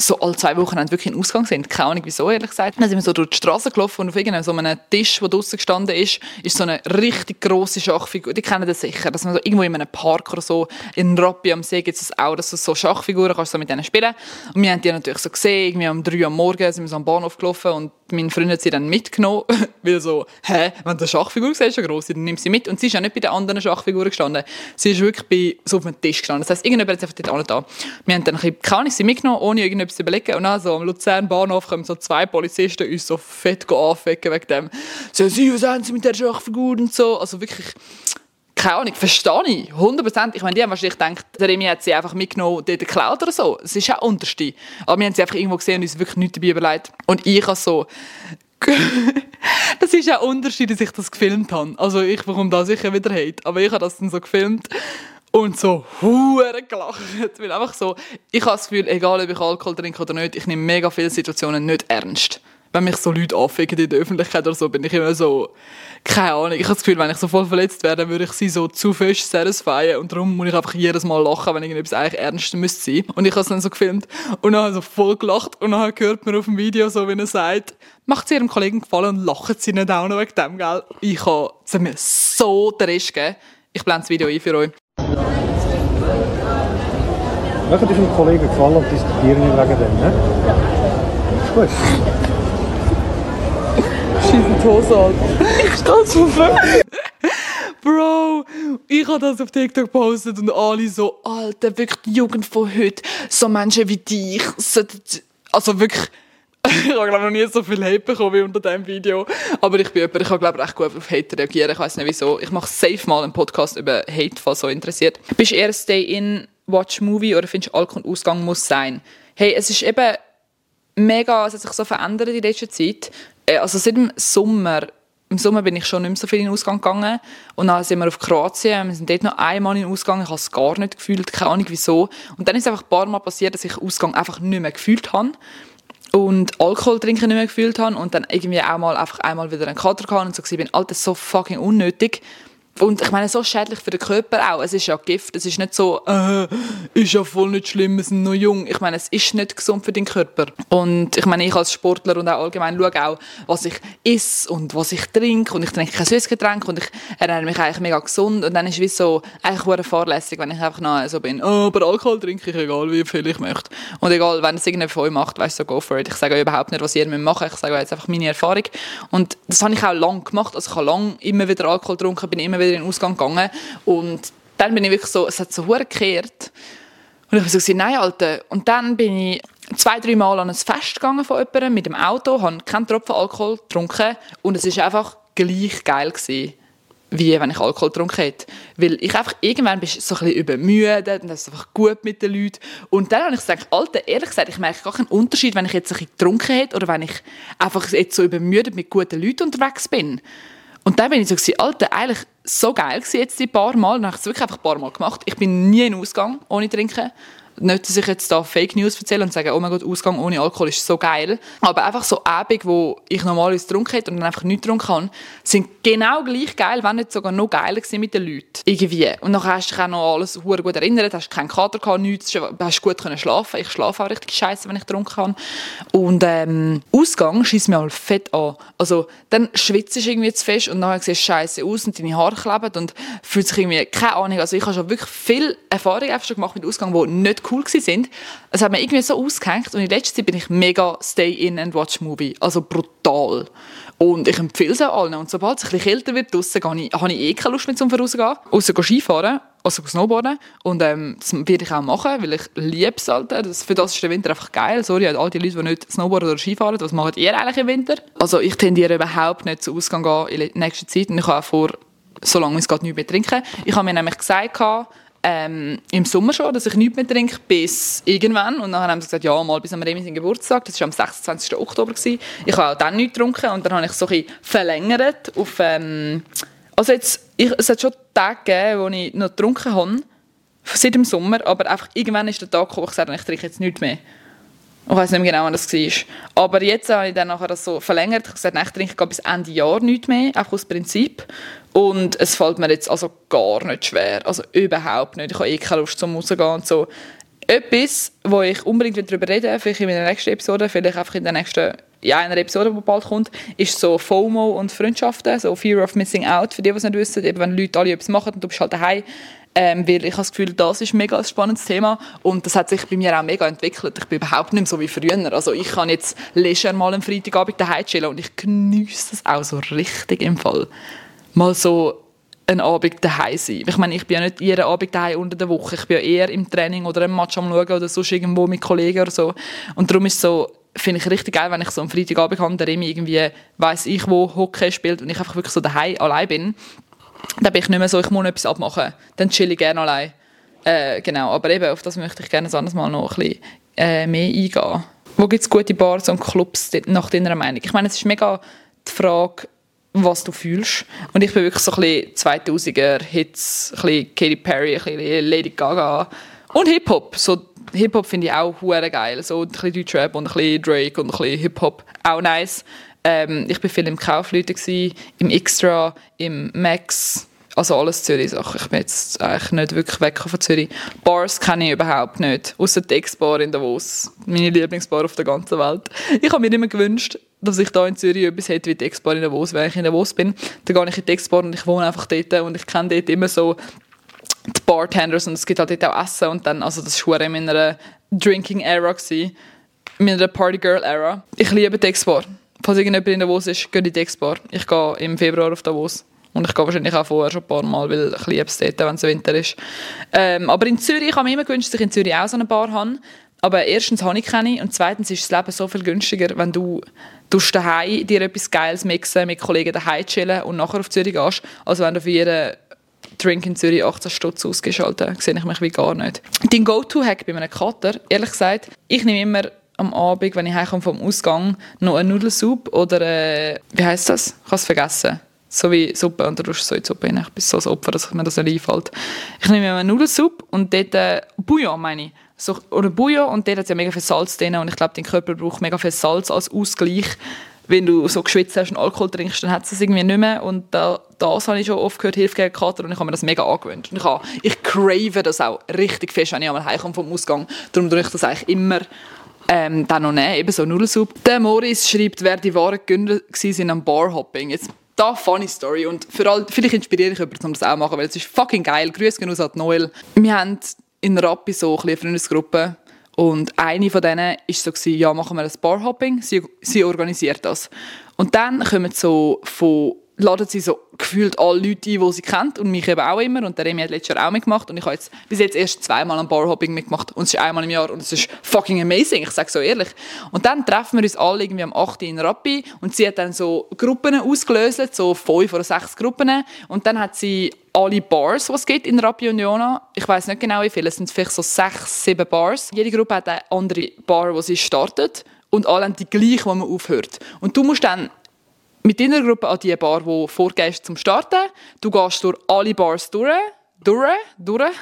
so alle zwei Wochen wirklich in Ausgang sind. Keine Ahnung wieso, ehrlich gesagt. Dann sind wir so durch die Straße gelaufen und auf irgendeinem so einem Tisch, der draußen gestanden ist, ist so eine richtig grosse Schachfigur. Die kennen das sicher. Dass man so irgendwo in einem Park oder so, in Rappi am See gibt es auch, dass du so Schachfiguren kannst so mit denen spielen. Und wir haben die natürlich so gesehen, irgendwie um drei Uhr morgens sind wir so am Bahnhof gelaufen und mein Freund hat sie dann mitgenommen, weil so, hä, wenn du eine Schachfigur siehst, eine grosse, dann nimm sie mit. Und sie ist ja nicht bei den anderen Schachfiguren gestanden. Sie ist wirklich bei, so auf dem Tisch gestanden. Das heisst, irgendjemand hat sich dort da. Wir haben dann ein bisschen, ich sie mitgenommen, ohne irgendetwas zu überlegen. Und dann so am Luzern Bahnhof kommen so zwei Polizisten uns so fett anfecken wegen dem. So, sie, was haben sie mit der Schachfigur und so. Also wirklich, keine Ahnung, verstehe ich, 100%. Ich meine, die haben wahrscheinlich gedacht, der Remy hat sie einfach mitgenommen, dort geklaut oder so. Es ist auch unterste. Aber wir haben sie einfach irgendwo gesehen und uns wirklich nichts dabei überlegt. Und ich habe so... das ist auch Unterschied, dass ich das gefilmt habe. Also ich bekomme da sicher wieder Hate. Aber ich habe das dann so gefilmt und so hure gelacht. Weil einfach so, ich habe das Gefühl, egal ob ich Alkohol trinke oder nicht, ich nehme mega viele Situationen nicht ernst wenn mich so Leute anficken in der Öffentlichkeit oder so, bin ich immer so, keine Ahnung, ich habe das Gefühl, wenn ich so voll verletzt dann würde ich sie so zu fest satisfyen und darum muss ich einfach jedes Mal lachen, wenn irgendetwas eigentlich ernst müsste sein. Und ich habe es dann so gefilmt und dann so voll gelacht und dann hört man auf dem Video so, wie er sagt, macht es ihrem Kollegen gefallen und lacht sie nicht auch noch wegen dem, gell? Ich habe, mir so den Rest gegeben. Ich blende das Video ein für euch. Welcher ist dem Kollegen gefallen und diskutieren wegen dem, ne? Ja. Ist gut schießen die Hose an. Ich stehe so Bro, ich habe das auf TikTok gepostet und alle so, Alter, wirklich die Jugend von heute, so Menschen wie dich, also wirklich, ich habe glaube noch nie so viel Hate bekommen wie unter diesem Video, aber ich bin jemand, ich habe glaube recht gut auf Hate reagieren, ich weiß nicht wieso. Ich mache safe mal einen Podcast über Hate, falls so interessiert. Bist du eher Stay in, Watch Movie oder findest du Alkohol und Ausgang muss sein? Hey, es ist eben mega, es hat sich so verändert in letzter Zeit. Äh, also seit dem Sommer, im Sommer bin ich schon nicht mehr so viel in den Ausgang gegangen und dann sind wir auf Kroatien, wir sind dort noch einmal in den Ausgang, ich habe es gar nicht gefühlt, keine Ahnung wieso. Und dann ist es einfach ein paar Mal passiert, dass ich Ausgang einfach nicht mehr gefühlt habe und Alkohol trinken nicht mehr gefühlt habe und dann irgendwie auch mal einfach einmal wieder einen Kater gehabt und so bin, Alter, so fucking unnötig. Und ich meine, so schädlich für den Körper auch. Es ist ja Gift. Es ist nicht so, äh, ist ja voll nicht schlimm, wir sind noch jung. Ich meine, es ist nicht gesund für den Körper. Und ich meine, ich als Sportler und auch allgemein schaue auch, was ich esse und was ich trinke. Und ich trinke kein Süßgetränk und ich ernähre mich eigentlich mega gesund. Und dann ist es wie so, eigentlich sehr fahrlässig, wenn ich einfach noch so bin, oh, aber Alkohol trinke ich, egal wie viel ich möchte. Und egal, wenn es irgendjemand von euch macht, weißt du, so go for it. Ich sage überhaupt nicht, was ihr machen müsst. Ich sage jetzt einfach meine Erfahrung. Und das habe ich auch lange gemacht. Also ich habe lange immer wieder Alkohol getrunken, bin immer wieder in den Ausgang gegangen und dann bin ich wirklich so, es hat so gekehrt und ich habe so nein, Alter. Und dann bin ich zwei, drei Mal an ein Fest gegangen von jemandem mit dem Auto, habe keinen Tropfen Alkohol getrunken und es war einfach gleich geil gewesen. wie wenn ich Alkohol getrunken hätte. Weil ich einfach, irgendwann bist so ein bisschen übermüdet und das ist einfach gut mit den Leuten. Und dann habe ich gesagt, Alter, ehrlich gesagt, ich merke gar keinen Unterschied, wenn ich jetzt ein bisschen getrunken hätte oder wenn ich einfach jetzt so übermüdet mit guten Leuten unterwegs bin. Und dann bin ich so gewesen, Alter, eigentlich so geil gewesen jetzt die paar Mal. Dann habe ich es wirklich einfach ein paar Mal gemacht. Ich bin nie in Ausgang ohne trinken. Nicht, dass ich jetzt da Fake News erzähle und sage, oh mein Gott, Ausgang ohne Alkohol ist so geil. Aber einfach so Abende, wo ich normalerweise getrunken hätte und dann einfach nichts getrunken habe, sind genau gleich geil, wenn nicht sogar noch geiler gewesen mit den Leuten. Irgendwie. Und dann hast du dich auch noch alles sehr gut erinnert, hast keinen Kater gehabt, nichts, hast gut können schlafen. Ich schlafe auch richtig scheiße, wenn ich getrunken habe. Und ähm, Ausgang schießt mir halt fett an. Also dann schwitzt du irgendwie zu fest und dann siehst du scheiße aus und deine Haare kleben und fühlt sich irgendwie, keine Ahnung, also ich habe schon wirklich viel Erfahrung einfach schon gemacht mit Ausgang, die nicht cool sind. Es hat mir irgendwie so ausgehängt und in letzter Zeit bin ich mega stay in and watch movie. Also brutal. Und ich empfehle es allen. Und sobald es ein bisschen kälter wird draussen, habe ich, habe ich eh keine Lust mehr zum Vorauszugehen. Außer Skifahren, also Snowboarden. Und ähm, das werde ich auch machen, weil ich liebe es halt. Das, für das ist der Winter einfach geil. Sorry an all die Leute, die nicht Snowboarden oder Skifahren. Was macht ihr eigentlich im Winter? Also ich tendiere überhaupt nicht zu Ausgang gehen in nächster Zeit. Und ich habe auch vor, solange es geht, nichts mehr trinken. Ich habe mir nämlich gesagt, ähm, im Sommer schon, dass ich nichts mehr trinke, bis irgendwann. Und dann haben sie gesagt, ja, mal bis am Remi Geburtstag. Das war am 26. Oktober. Gewesen. Ich habe auch dann nichts getrunken und dann habe ich so ein verlängert auf... Ähm, also jetzt, ich, es hat schon Tage gegeben, wo ich noch getrunken habe, seit dem Sommer, aber einfach irgendwann ist der Tag gekommen, wo ich gesagt habe, ich trinke jetzt nichts mehr. Ich weiß nicht mehr genau, wann das war. Aber jetzt habe ich dann nachher das so verlängert. Ich habe gesagt, nein, ich trinke bis Ende Jahr nichts mehr, einfach aus Prinzip. Und es fällt mir jetzt also gar nicht schwer. Also überhaupt nicht. Ich habe eh keine Lust zum Rausgehen und so. Etwas, wo ich unbedingt darüber reden will, vielleicht in der nächsten Episode, vielleicht einfach in der nächsten, ja, einer Episode, die bald kommt, ist so FOMO und Freundschaften, so Fear of Missing Out, für die, die es nicht wissen, eben wenn Leute alle etwas machen und du bist halt daheim, ähm, weil ich habe das Gefühl, das ist ein mega spannendes Thema und das hat sich bei mir auch mega entwickelt. Ich bin überhaupt nicht mehr so wie früher. Also ich kann jetzt leisure mal am Freitagabend daheim chillen und ich genieße das auch so richtig im Fall mal so einen Abend daheim sein. Ich meine, ich bin ja nicht jeden Abend daheim unter der Woche. Ich bin ja eher im Training oder im Match am Schauen oder sonst irgendwo mit Kollegen oder so. Und darum ist so, finde ich richtig geil, wenn ich so am Freitagabend habe, der Remi irgendwie weiß ich wo Hockey spielt und ich einfach wirklich so daheim allein bin. Dann bin ich nicht mehr so, ich muss etwas abmachen. Dann chill ich gerne allein. Äh, genau, aber eben, auf das möchte ich gerne ein anderes Mal noch ein bisschen äh, mehr eingehen. Wo gibt es gute Bars und Clubs nach deiner Meinung? Ich meine, es ist mega die Frage, was du fühlst. Und ich bin wirklich so ein bisschen 2000er Hits, ein bisschen Katy Perry, ein bisschen Lady Gaga und Hip-Hop. So, Hip-Hop finde ich auch hure geil. So ein bisschen Deutschrap und ein bisschen Drake und ein bisschen Hip-Hop. Auch nice. Ähm, ich war viel im Kaufleute, im Extra, im Max, also alles Zürich-Sachen. Ich bin jetzt eigentlich nicht wirklich weg von Zürich. Bars kenne ich überhaupt nicht, außer die Ex-Bar in Davos. Meine Lieblingsbar auf der ganzen Welt. Ich habe mir immer gewünscht, dass ich da in Zürich etwas hätte wie die Ex-Bar in Davos. Wenn ich in Davos bin, dann gehe ich in die Ex-Bar und ich wohne einfach dort und ich kenne dort immer so die Bartenders und es gibt halt dort auch Essen und dann, also das war in meiner Drinking-Era, in meiner Party-Girl-Era. Ich liebe die Ex-Bar. Falls irgendjemand in Davos ist, geht in die Ex-Bar. Ich gehe im Februar auf Davos. Und ich gehe wahrscheinlich auch vorher schon ein paar Mal, weil ich liebe es dort, wenn es Winter ist. Ähm, aber in Zürich, ich habe mir immer gewünscht, dass ich in Zürich auch so eine Bar habe. Aber erstens habe ich keine und zweitens ist das Leben so viel günstiger, wenn du daheim dir etwas Geiles mixen, mit Kollegen daheim chillen und nachher auf Zürich gehst, als wenn du für jeden Drink in Zürich 18 Stutz ausgeschaltet sehe ich mich wie gar nicht. Dein Go-To-Hack bei einem Kater, ehrlich gesagt, ich nehme immer am Abend, wenn ich heimkomme vom Ausgang, noch eine Nudelsuppe oder äh, wie heißt das? Ich habe es vergessen so wie Suppe und tust du so in Suppe rein. Ich bin so ein Opfer, dass mir das nicht einfällt. Ich nehme eine Nudelsuppe und dort äh, Bouillon, meine ich. So, oder Bouillon und dort hat ja mega viel Salz drin und ich glaube, dein Körper braucht mega viel Salz als Ausgleich. Wenn du so geschwitzt hast und Alkohol trinkst, dann hat es irgendwie nicht mehr und da, das habe ich schon oft gehört, hilft gegen Kater und ich habe mir das mega angewöhnt. Und ich, habe, ich crave das auch richtig fest, wenn ich einmal heimkomme vom Ausgang. Darum tue ich das eigentlich immer ähm, dann noch nehmen, eben so Nudelsuppe. Der Moritz schreibt, wer die wahren Gönner waren am Barhopping. Jetzt da funny Story und für all, vielleicht inspiriere ich jemanden, um das auch zu machen, weil es ist fucking geil. Grüße gehen aus an Noel. Wir haben in Rappi so eine Freundesgruppe und eine von denen war so, gewesen, ja, machen wir ein Barhopping, sie, sie organisiert das. Und dann kommen so von laden sie so gefühlt alle Leute ein, die sie kennt und mich eben auch immer und der Remy hat letztes Jahr auch mitgemacht und ich habe jetzt bis jetzt erst zweimal am Barhopping mitgemacht und es ist einmal im Jahr und es ist fucking amazing, ich sage so ehrlich. Und dann treffen wir uns alle irgendwie am 8. in Rappi und sie hat dann so Gruppen ausgelöst, so fünf oder sechs Gruppen und dann hat sie alle Bars, die es gibt in Rappi und Jona. Ich weiß nicht genau wie viele, es sind vielleicht so sechs, sieben Bars. Jede Gruppe hat eine andere Bar, wo sie startet und alle haben die gleiche, wo man aufhört. Und du musst dann mit deiner Gruppe an die Bar, die vorgehst zum Starten. Du gehst durch alle Bars durch, durch, durch.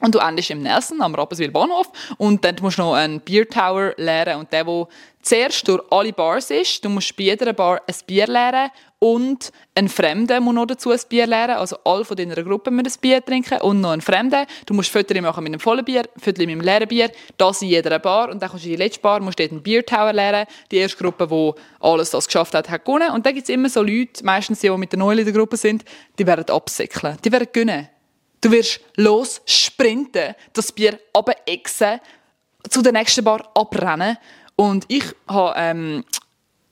Und du endest im Nelson am Rapperswil Bahnhof. Und dann musst du noch einen Beer Tower leeren. Und der, der zuerst durch alle Bars ist, du musst bei jeder Bar ein Bier leeren und ein Fremder muss noch dazu ein Bier leeren. Also alle von deiner Gruppe müssen ein Bier trinken und noch ein Fremder. Du musst Viertel machen mit einem vollen Bier, Viertel mit einem leeren Bier. Das in jeder Bar. Und dann kommst du in die letzte Bar, musst dort einen Beer Tower leeren. Die erste Gruppe, die alles das geschafft hat, hat gewonnen. Und dann gibt es immer so Leute, meistens die, die mit der Neuen in der Gruppe sind, die werden absäckeln. Die werden gewinnen. Du wirst los sprinten, das Bier abexen, zu der nächsten Bar abrennen. Und ich habe ähm,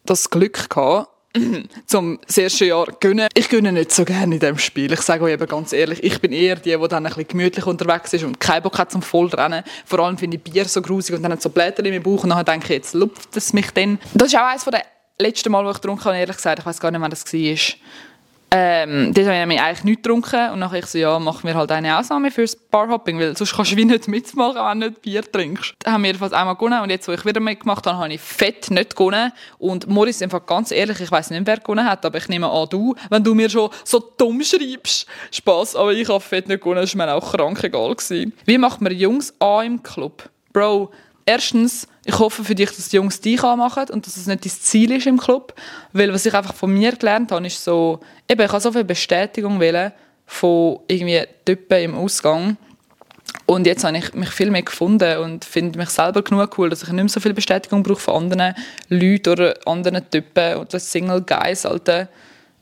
das Glück gehabt, zum das erste Jahr gönnen. Ich gönne nicht so gerne in diesem Spiel. Ich sage euch eben ganz ehrlich, ich bin eher die, die dann ein bisschen gemütlich unterwegs ist und keinen Bock hat zum Vollrennen. Vor allem finde ich Bier so grusig und dann hat so Blätter in meinem Bauch und dann denke ich, jetzt lupft es mich dann. Das ist auch eines der letzten Mal, wo ich getrunken habe, ehrlich gesagt. Ich weiß gar nicht, wann das war. Ähm, dort habe ich eigentlich nichts getrunken und nachher ich so, ja, machen wir halt eine Ausnahme fürs Barhopping, weil sonst kannst du wie nicht mitmachen, wenn du nicht Bier trinkst. Da haben wir jedenfalls einmal gewonnen und jetzt, wo ich wieder mitgemacht habe, habe ich fett nicht gewonnen und Morris, einfach ganz ehrlich, ich weiß nicht, wer gewonnen hat, aber ich nehme an, du, wenn du mir schon so dumm schreibst, Spaß, aber ich habe fett nicht gewonnen, das war mir auch krank egal. Wie macht man Jungs an im Club? Bro, erstens, ich hoffe für dich, dass die Jungs dich anmachen und dass es nicht das Ziel ist im Club. Weil was ich einfach von mir gelernt habe, ist so, eben, ich habe so viel Bestätigung wählen von irgendwie Typen im Ausgang. Und jetzt habe ich mich viel mehr gefunden und finde mich selber genug cool, dass ich nicht mehr so viel Bestätigung brauche von anderen Leuten oder anderen Typen oder Single Guys, Alter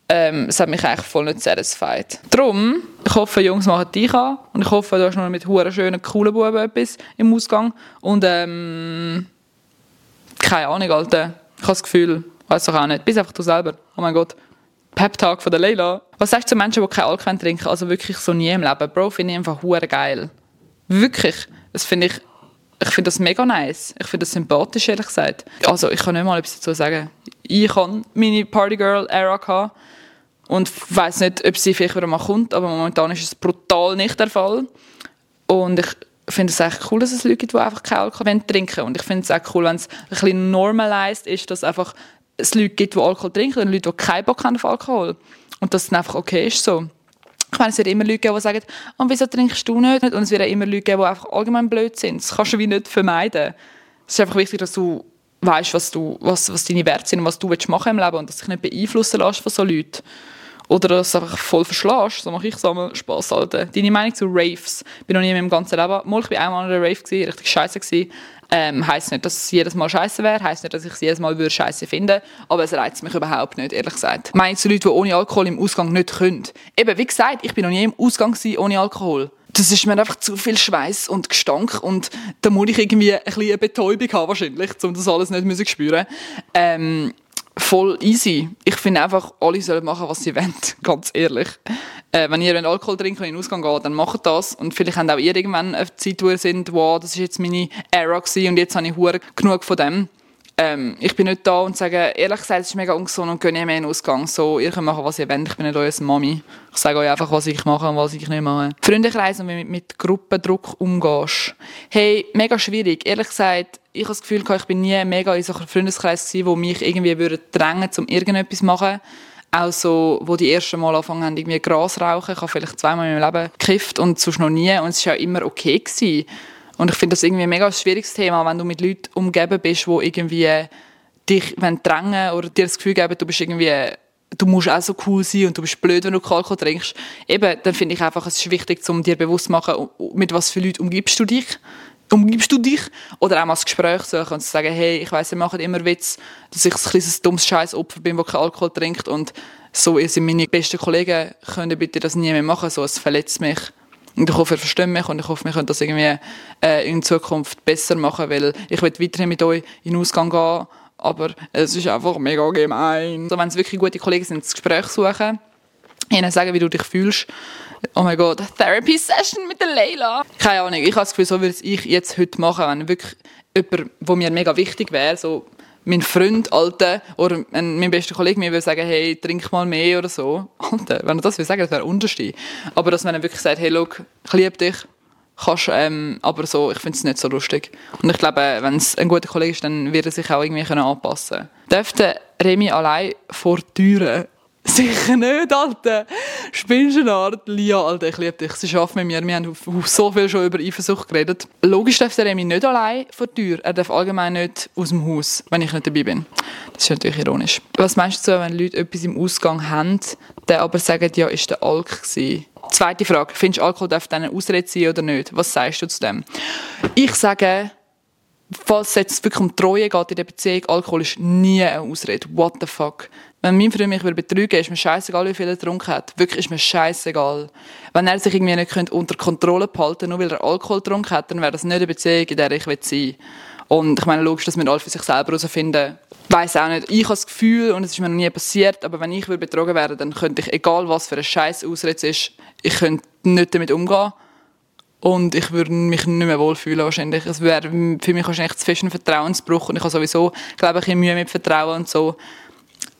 ähm, es hat mich eigentlich voll nicht satisfied. Darum, ich hoffe, Jungs machen dich an und ich hoffe, du hast noch mit huren schönen, coolen Buben etwas im Ausgang und ähm, keine Ahnung, Alter. Ich habe das Gefühl, weiß doch auch nicht, bist einfach du selber. Oh mein Gott. Pep-Tag von der Leila. Was sagst du zu Menschen, die kein Alkohol trinken, also wirklich so nie im Leben? Bro, finde ich einfach hure geil. Wirklich. Das finde ich, ich finde das mega nice. Ich finde das sympathisch, ehrlich gesagt. Also, ich kann nicht mal etwas dazu sagen. Ich habe meine Partygirl-Era gehabt und weiß nicht, ob sie vielleicht wieder mal kommt, aber momentan ist es brutal nicht der Fall. Und ich finde es echt cool, dass es Leute gibt, die einfach keinen Alkohol trinken. Und ich finde es auch cool, wenn es ein bisschen normalized ist, dass einfach es Leute gibt, die Alkohol trinken und Leute, die keinen Bock haben auf Alkohol. Und dass es dann einfach okay ist so. Ich meine, es wird immer Leute geben, die sagen, oh, wieso trinkst du nicht? Und es wird immer Leute geben, die einfach allgemein blöd sind. Das kannst du wie nicht vermeiden. Es ist einfach wichtig, dass du weißt, was, was, was deine Werte sind und was du machen im Leben und dass dich nicht beeinflussen lässt von solchen Leuten. Oder dass du einfach voll verschlägst. So mache ich so einmal Spass. Alter. Deine Meinung zu Raves? Bin noch nie in meinem ganzen Leben. Mal, ich war einmal an einer Rave, gewesen, richtig scheiße. Gewesen. Ähm, heisst nicht, dass es jedes Mal scheiße wäre, heisst nicht, dass ich es jedes Mal würde scheiße finden, aber es reizt mich überhaupt nicht, ehrlich gesagt. Meinst du Leute, die ohne Alkohol im Ausgang nicht können? Eben, wie gesagt, ich bin noch nie im Ausgang ohne Alkohol. Das ist mir einfach zu viel Schweiß und Gestank und da muss ich irgendwie ein bisschen eine Betäubung haben wahrscheinlich, um das alles nicht spüren. Ähm, voll easy. Ich finde einfach, alle sollen machen, was sie wollen, ganz ehrlich. Äh, wenn ihr Alkohol trinkt und in den Ausgang geht, dann macht das. Und vielleicht habt auch ihr irgendwann eine Zeit, wo ihr seid, wow, das ist jetzt meine Era gewesen und jetzt habe ich genug von dem. Ähm, ich bin nicht da und sage, ehrlich gesagt, es ist mega ungesund und gehe nicht mehr in den Ausgang. So, ihr könnt machen, was ihr wollt. Ich bin nicht eure Mami. Ich sage euch einfach, was ich mache und was ich nicht mache. Freundekreis und wie du mit Gruppendruck umgehst. Hey, mega schwierig. Ehrlich gesagt, ich habe das Gefühl, ich bin nie mega in so einem Freundeskreis gewesen, wo mich irgendwie würde drängen, um irgendetwas zu machen. Auch so, wo die ersten Mal angefangen haben, irgendwie Gras rauchen. Ich habe vielleicht zweimal in meinem Leben gekifft und sonst noch nie. Und es war ja immer okay. Gewesen. Und ich finde das irgendwie ein mega schwieriges Thema, wenn du mit Leuten umgeben bist, die irgendwie dich drängen oder dir das Gefühl geben, du bist irgendwie du musst auch so cool sein und du bist blöd, wenn du Alkohol trinkst. Eben, dann finde ich einfach, es ist wichtig, um dir bewusst zu machen, mit was für Leuten umgibst du dich. Umgibst du dich? Oder auch mal das Gespräch suchen und zu sagen, hey, ich weiss, ihr macht immer Witz, dass ich ein kleines dummes Scheißopfer bin, der kein Alkohol trinkt und so ihr sind meine besten Kollegen, können bitte das nie mehr machen, so, es verletzt mich. Und ich hoffe, ihr versteht mich und ich hoffe, wir können das irgendwie äh, in Zukunft besser machen, weil ich will weiterhin mit euch in den Ausgang gehen, aber es ist einfach mega gemein. Also wenn es wirklich gute Kollegen sind, das Gespräch suchen ihnen sagen, wie du dich fühlst. Oh mein Gott, Therapy Session mit der Leila. Keine Ahnung, ich habe das Gefühl, so würde ich jetzt heute machen, wenn wirklich jemand, der mir mega wichtig wäre, so mein Freund, Alter, oder mein bester Kollege mir würde sagen, hey, trink mal mehr oder so. Alter, wenn er das will sagen, das wäre unterste. Aber dass man wirklich sagt, hey, look, ich liebe dich, kannst, ähm, aber so, ich finde es nicht so lustig. Und ich glaube, wenn es ein guter Kollege ist, dann wird er sich auch irgendwie anpassen können. Dürfte Remy allein vor Türen Sicher nicht, Alter. Spinnst du eine Art? Lia, Alter, ich liebe dich. Sie schafft mit mir. Wir haben so viel schon über Eifersucht geredet. Logisch darf der Remy nicht allein vor der Tür. Er darf allgemein nicht aus dem Haus, wenn ich nicht dabei bin. Das ist natürlich ironisch. Was meinst du, wenn Leute etwas im Ausgang haben, der aber sagen, ja, ist der Alk gewesen? Zweite Frage. Findest du, Alkohol darf eine Ausrede sein oder nicht? Was sagst du zu dem? Ich sage, falls es jetzt wirklich um Treue geht in der Beziehung, Alkohol ist nie eine Ausrede. What the fuck? Wenn mein Freund mich betrügen ist mir scheißegal, wie viel er getrunken hat. Wirklich ist mir scheißegal. Wenn er sich irgendwie nicht unter Kontrolle behalten nur weil er Alkohol getrunken hat, dann wäre das nicht eine Beziehung, in der ich sein will. Und ich meine, logisch, dass wir alle für sich selber herausfinden. Ich weiss auch nicht. Ich habe das Gefühl, und es ist mir noch nie passiert, aber wenn ich betrogen werde, dann könnte ich, egal was für eine scheiß Ausrede ist, ich könnte nicht damit umgehen. Und ich würde mich nicht mehr wohlfühlen wahrscheinlich. Es wäre für mich wahrscheinlich ein Vertrauensbruch und ich habe sowieso, glaube ich, Mühe mit Vertrauen und so.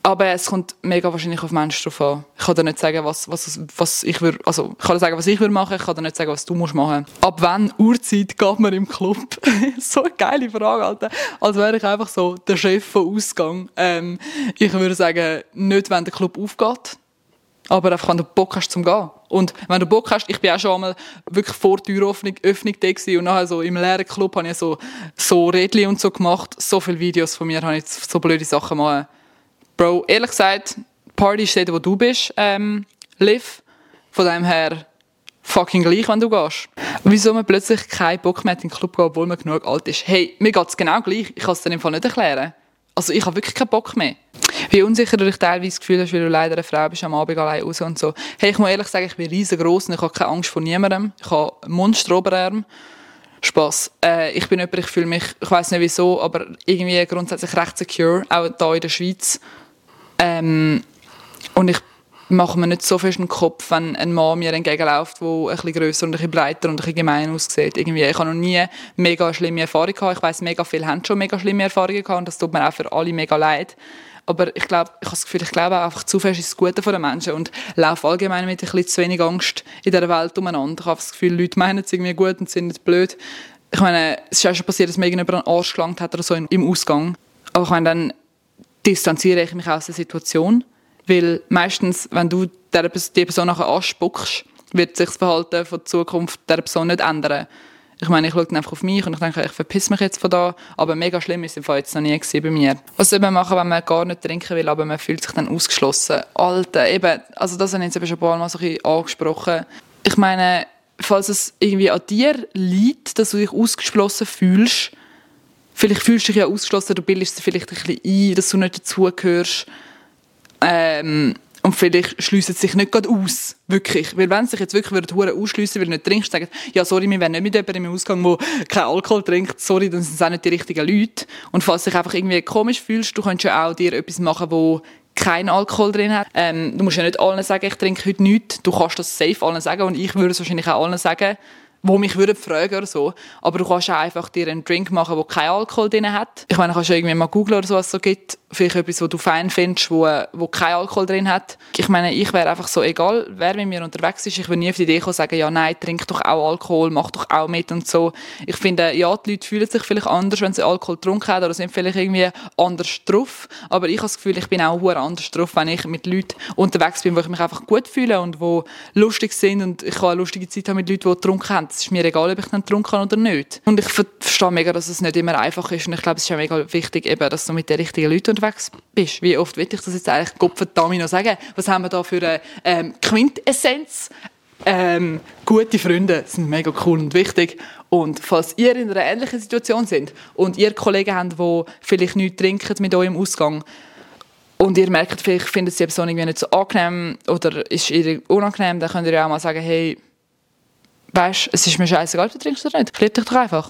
Aber es kommt mega wahrscheinlich auf Menschen drauf an. Ich kann dir nicht sagen, was, was, was ich würde, also, ich kann dir sagen, was ich würde machen, ich kann dir nicht sagen, was du musst machen. Ab wann Uhrzeit geht man im Club? so eine geile Frage, Alter. Als wäre ich einfach so der Chef von Ausgang. Ähm, ich würde sagen, nicht, wenn der Club aufgeht, aber einfach, wenn du Bock hast zum Gehen. Und wenn du Bock hast, ich bin auch schon einmal wirklich vor Türöffnung Öffnung da gewesen, und nachher so im leeren Club habe ich so, so Rädchen und so gemacht. So viele Videos von mir habe ich so blöde Sachen gemacht Bro, ehrlich gesagt, Party steht, wo du bist, ähm, Liv. Von dem her, fucking gleich, wenn du gehst. Wieso man plötzlich keinen Bock mehr in den Club geht, obwohl man genug alt ist? Hey, mir geht's genau gleich. Ich kann es dir im Fall nicht erklären. Also ich habe wirklich keinen Bock mehr. Wie unsicher du dich teilweise das Gefühl hast, weil du leider eine Frau bist, am Abend allein raus und so. Hey, ich muss ehrlich sagen, ich bin riesengroß und ich habe keine Angst vor niemandem. Ich habe Monsteroberarm. Spass. Äh, ich bin jemand, ich fühle mich, ich weiß nicht wieso, aber irgendwie grundsätzlich recht secure, auch hier in der Schweiz. Ähm, und ich mache mir nicht so fest den Kopf, wenn ein Mann mir entgegenläuft, der ein bisschen grösser und ein bisschen breiter und ein bisschen gemein aussieht. Irgendwie, ich habe noch nie mega schlimme Erfahrungen gehabt. Ich weiss, mega viele haben schon mega schlimme Erfahrungen gehabt und das tut mir auch für alle mega leid. Aber ich glaube, ich habe das Gefühl, ich glaube einfach zu fest ist das Gute von den Menschen und laufe allgemein mit ein bisschen zu wenig Angst in dieser Welt umeinander. Ich habe das Gefühl, Leute meinen es irgendwie gut und sind nicht blöd. Ich meine, es ist ja schon passiert, dass mir irgendjemand einen Arsch gelangt hat oder so im Ausgang. Aber ich meine, dann distanziere ich mich aus der Situation, weil meistens, wenn du die Person nachher anspuckst, wird sich das Verhalten von der Zukunft der Person nicht ändern. Ich meine, ich schaue dann einfach auf mich und ich denke, ich verpiss mich jetzt von da. Aber mega schlimm ist es im Fall jetzt noch nie bei mir. Was soll man machen, wenn man gar nicht trinken will, aber man fühlt sich dann ausgeschlossen? Alter, eben, also das habe ich jetzt schon ein paar Mal so ein bisschen angesprochen. Ich meine, falls es irgendwie an dir liegt, dass du dich ausgeschlossen fühlst, vielleicht fühlst du dich ja ausgeschlossen, du bildest dir vielleicht ein bisschen ein, dass du nicht dazugehörst. Ähm, und vielleicht schliessen sie sich nicht gerade aus. Wirklich. Weil wenn sie sich jetzt wirklich würden ausschliessen, weil du nicht trinkst, sagen, ja, sorry, wir werden nicht mit jemandem im Ausgang, der keinen Alkohol trinkt, sorry, dann sind es auch nicht die richtigen Leute. Und falls du dich einfach irgendwie komisch fühlst, du kannst ja auch dir etwas machen, wo kein Alkohol drin hat. Ähm, du musst ja nicht allen sagen, ich trinke heute nichts. Du kannst das safe allen sagen und ich würde es wahrscheinlich auch allen sagen wo mich würden fragen oder so. Aber du kannst auch einfach dir einen Drink machen, der keinen Alkohol drin hat. Ich meine, du kannst irgendwie mal googeln oder so, was es so gibt. Vielleicht etwas, was du fein findest, wo, wo keinen Alkohol drin hat. Ich meine, ich wäre einfach so, egal wer mit mir unterwegs ist, ich würde nie auf die Idee kommen, sagen, ja, nein, trink doch auch Alkohol, mach doch auch mit und so. Ich finde, ja, die Leute fühlen sich vielleicht anders, wenn sie Alkohol getrunken haben oder sind vielleicht irgendwie anders drauf. Aber ich habe das Gefühl, ich bin auch anders drauf, wenn ich mit Leuten unterwegs bin, wo ich mich einfach gut fühle und wo lustig sind und ich kann eine lustige Zeit haben mit Leuten, die getrunken haben es ist mir egal, ob ich dann getrunken habe oder nicht. Und ich verstehe mega, dass es nicht immer einfach ist. Und ich glaube, es ist auch mega wichtig, eben, dass du mit den richtigen Leuten unterwegs bist. Wie oft will ich das jetzt eigentlich Gottverdammt noch sagen? Was haben wir da für eine ähm, Quintessenz? Ähm, gute Freunde sind mega cool und wichtig. Und falls ihr in einer ähnlichen Situation seid und ihr Kollegen habt, die vielleicht nichts trinken mit eurem Ausgang, und ihr merkt, vielleicht findet sie die Person nicht so angenehm oder ist ihr unangenehm, dann könnt ihr ja auch mal sagen, hey, weißt, es ist mir scheißegal, du trinkst oder nicht. Ich liebe dich doch einfach.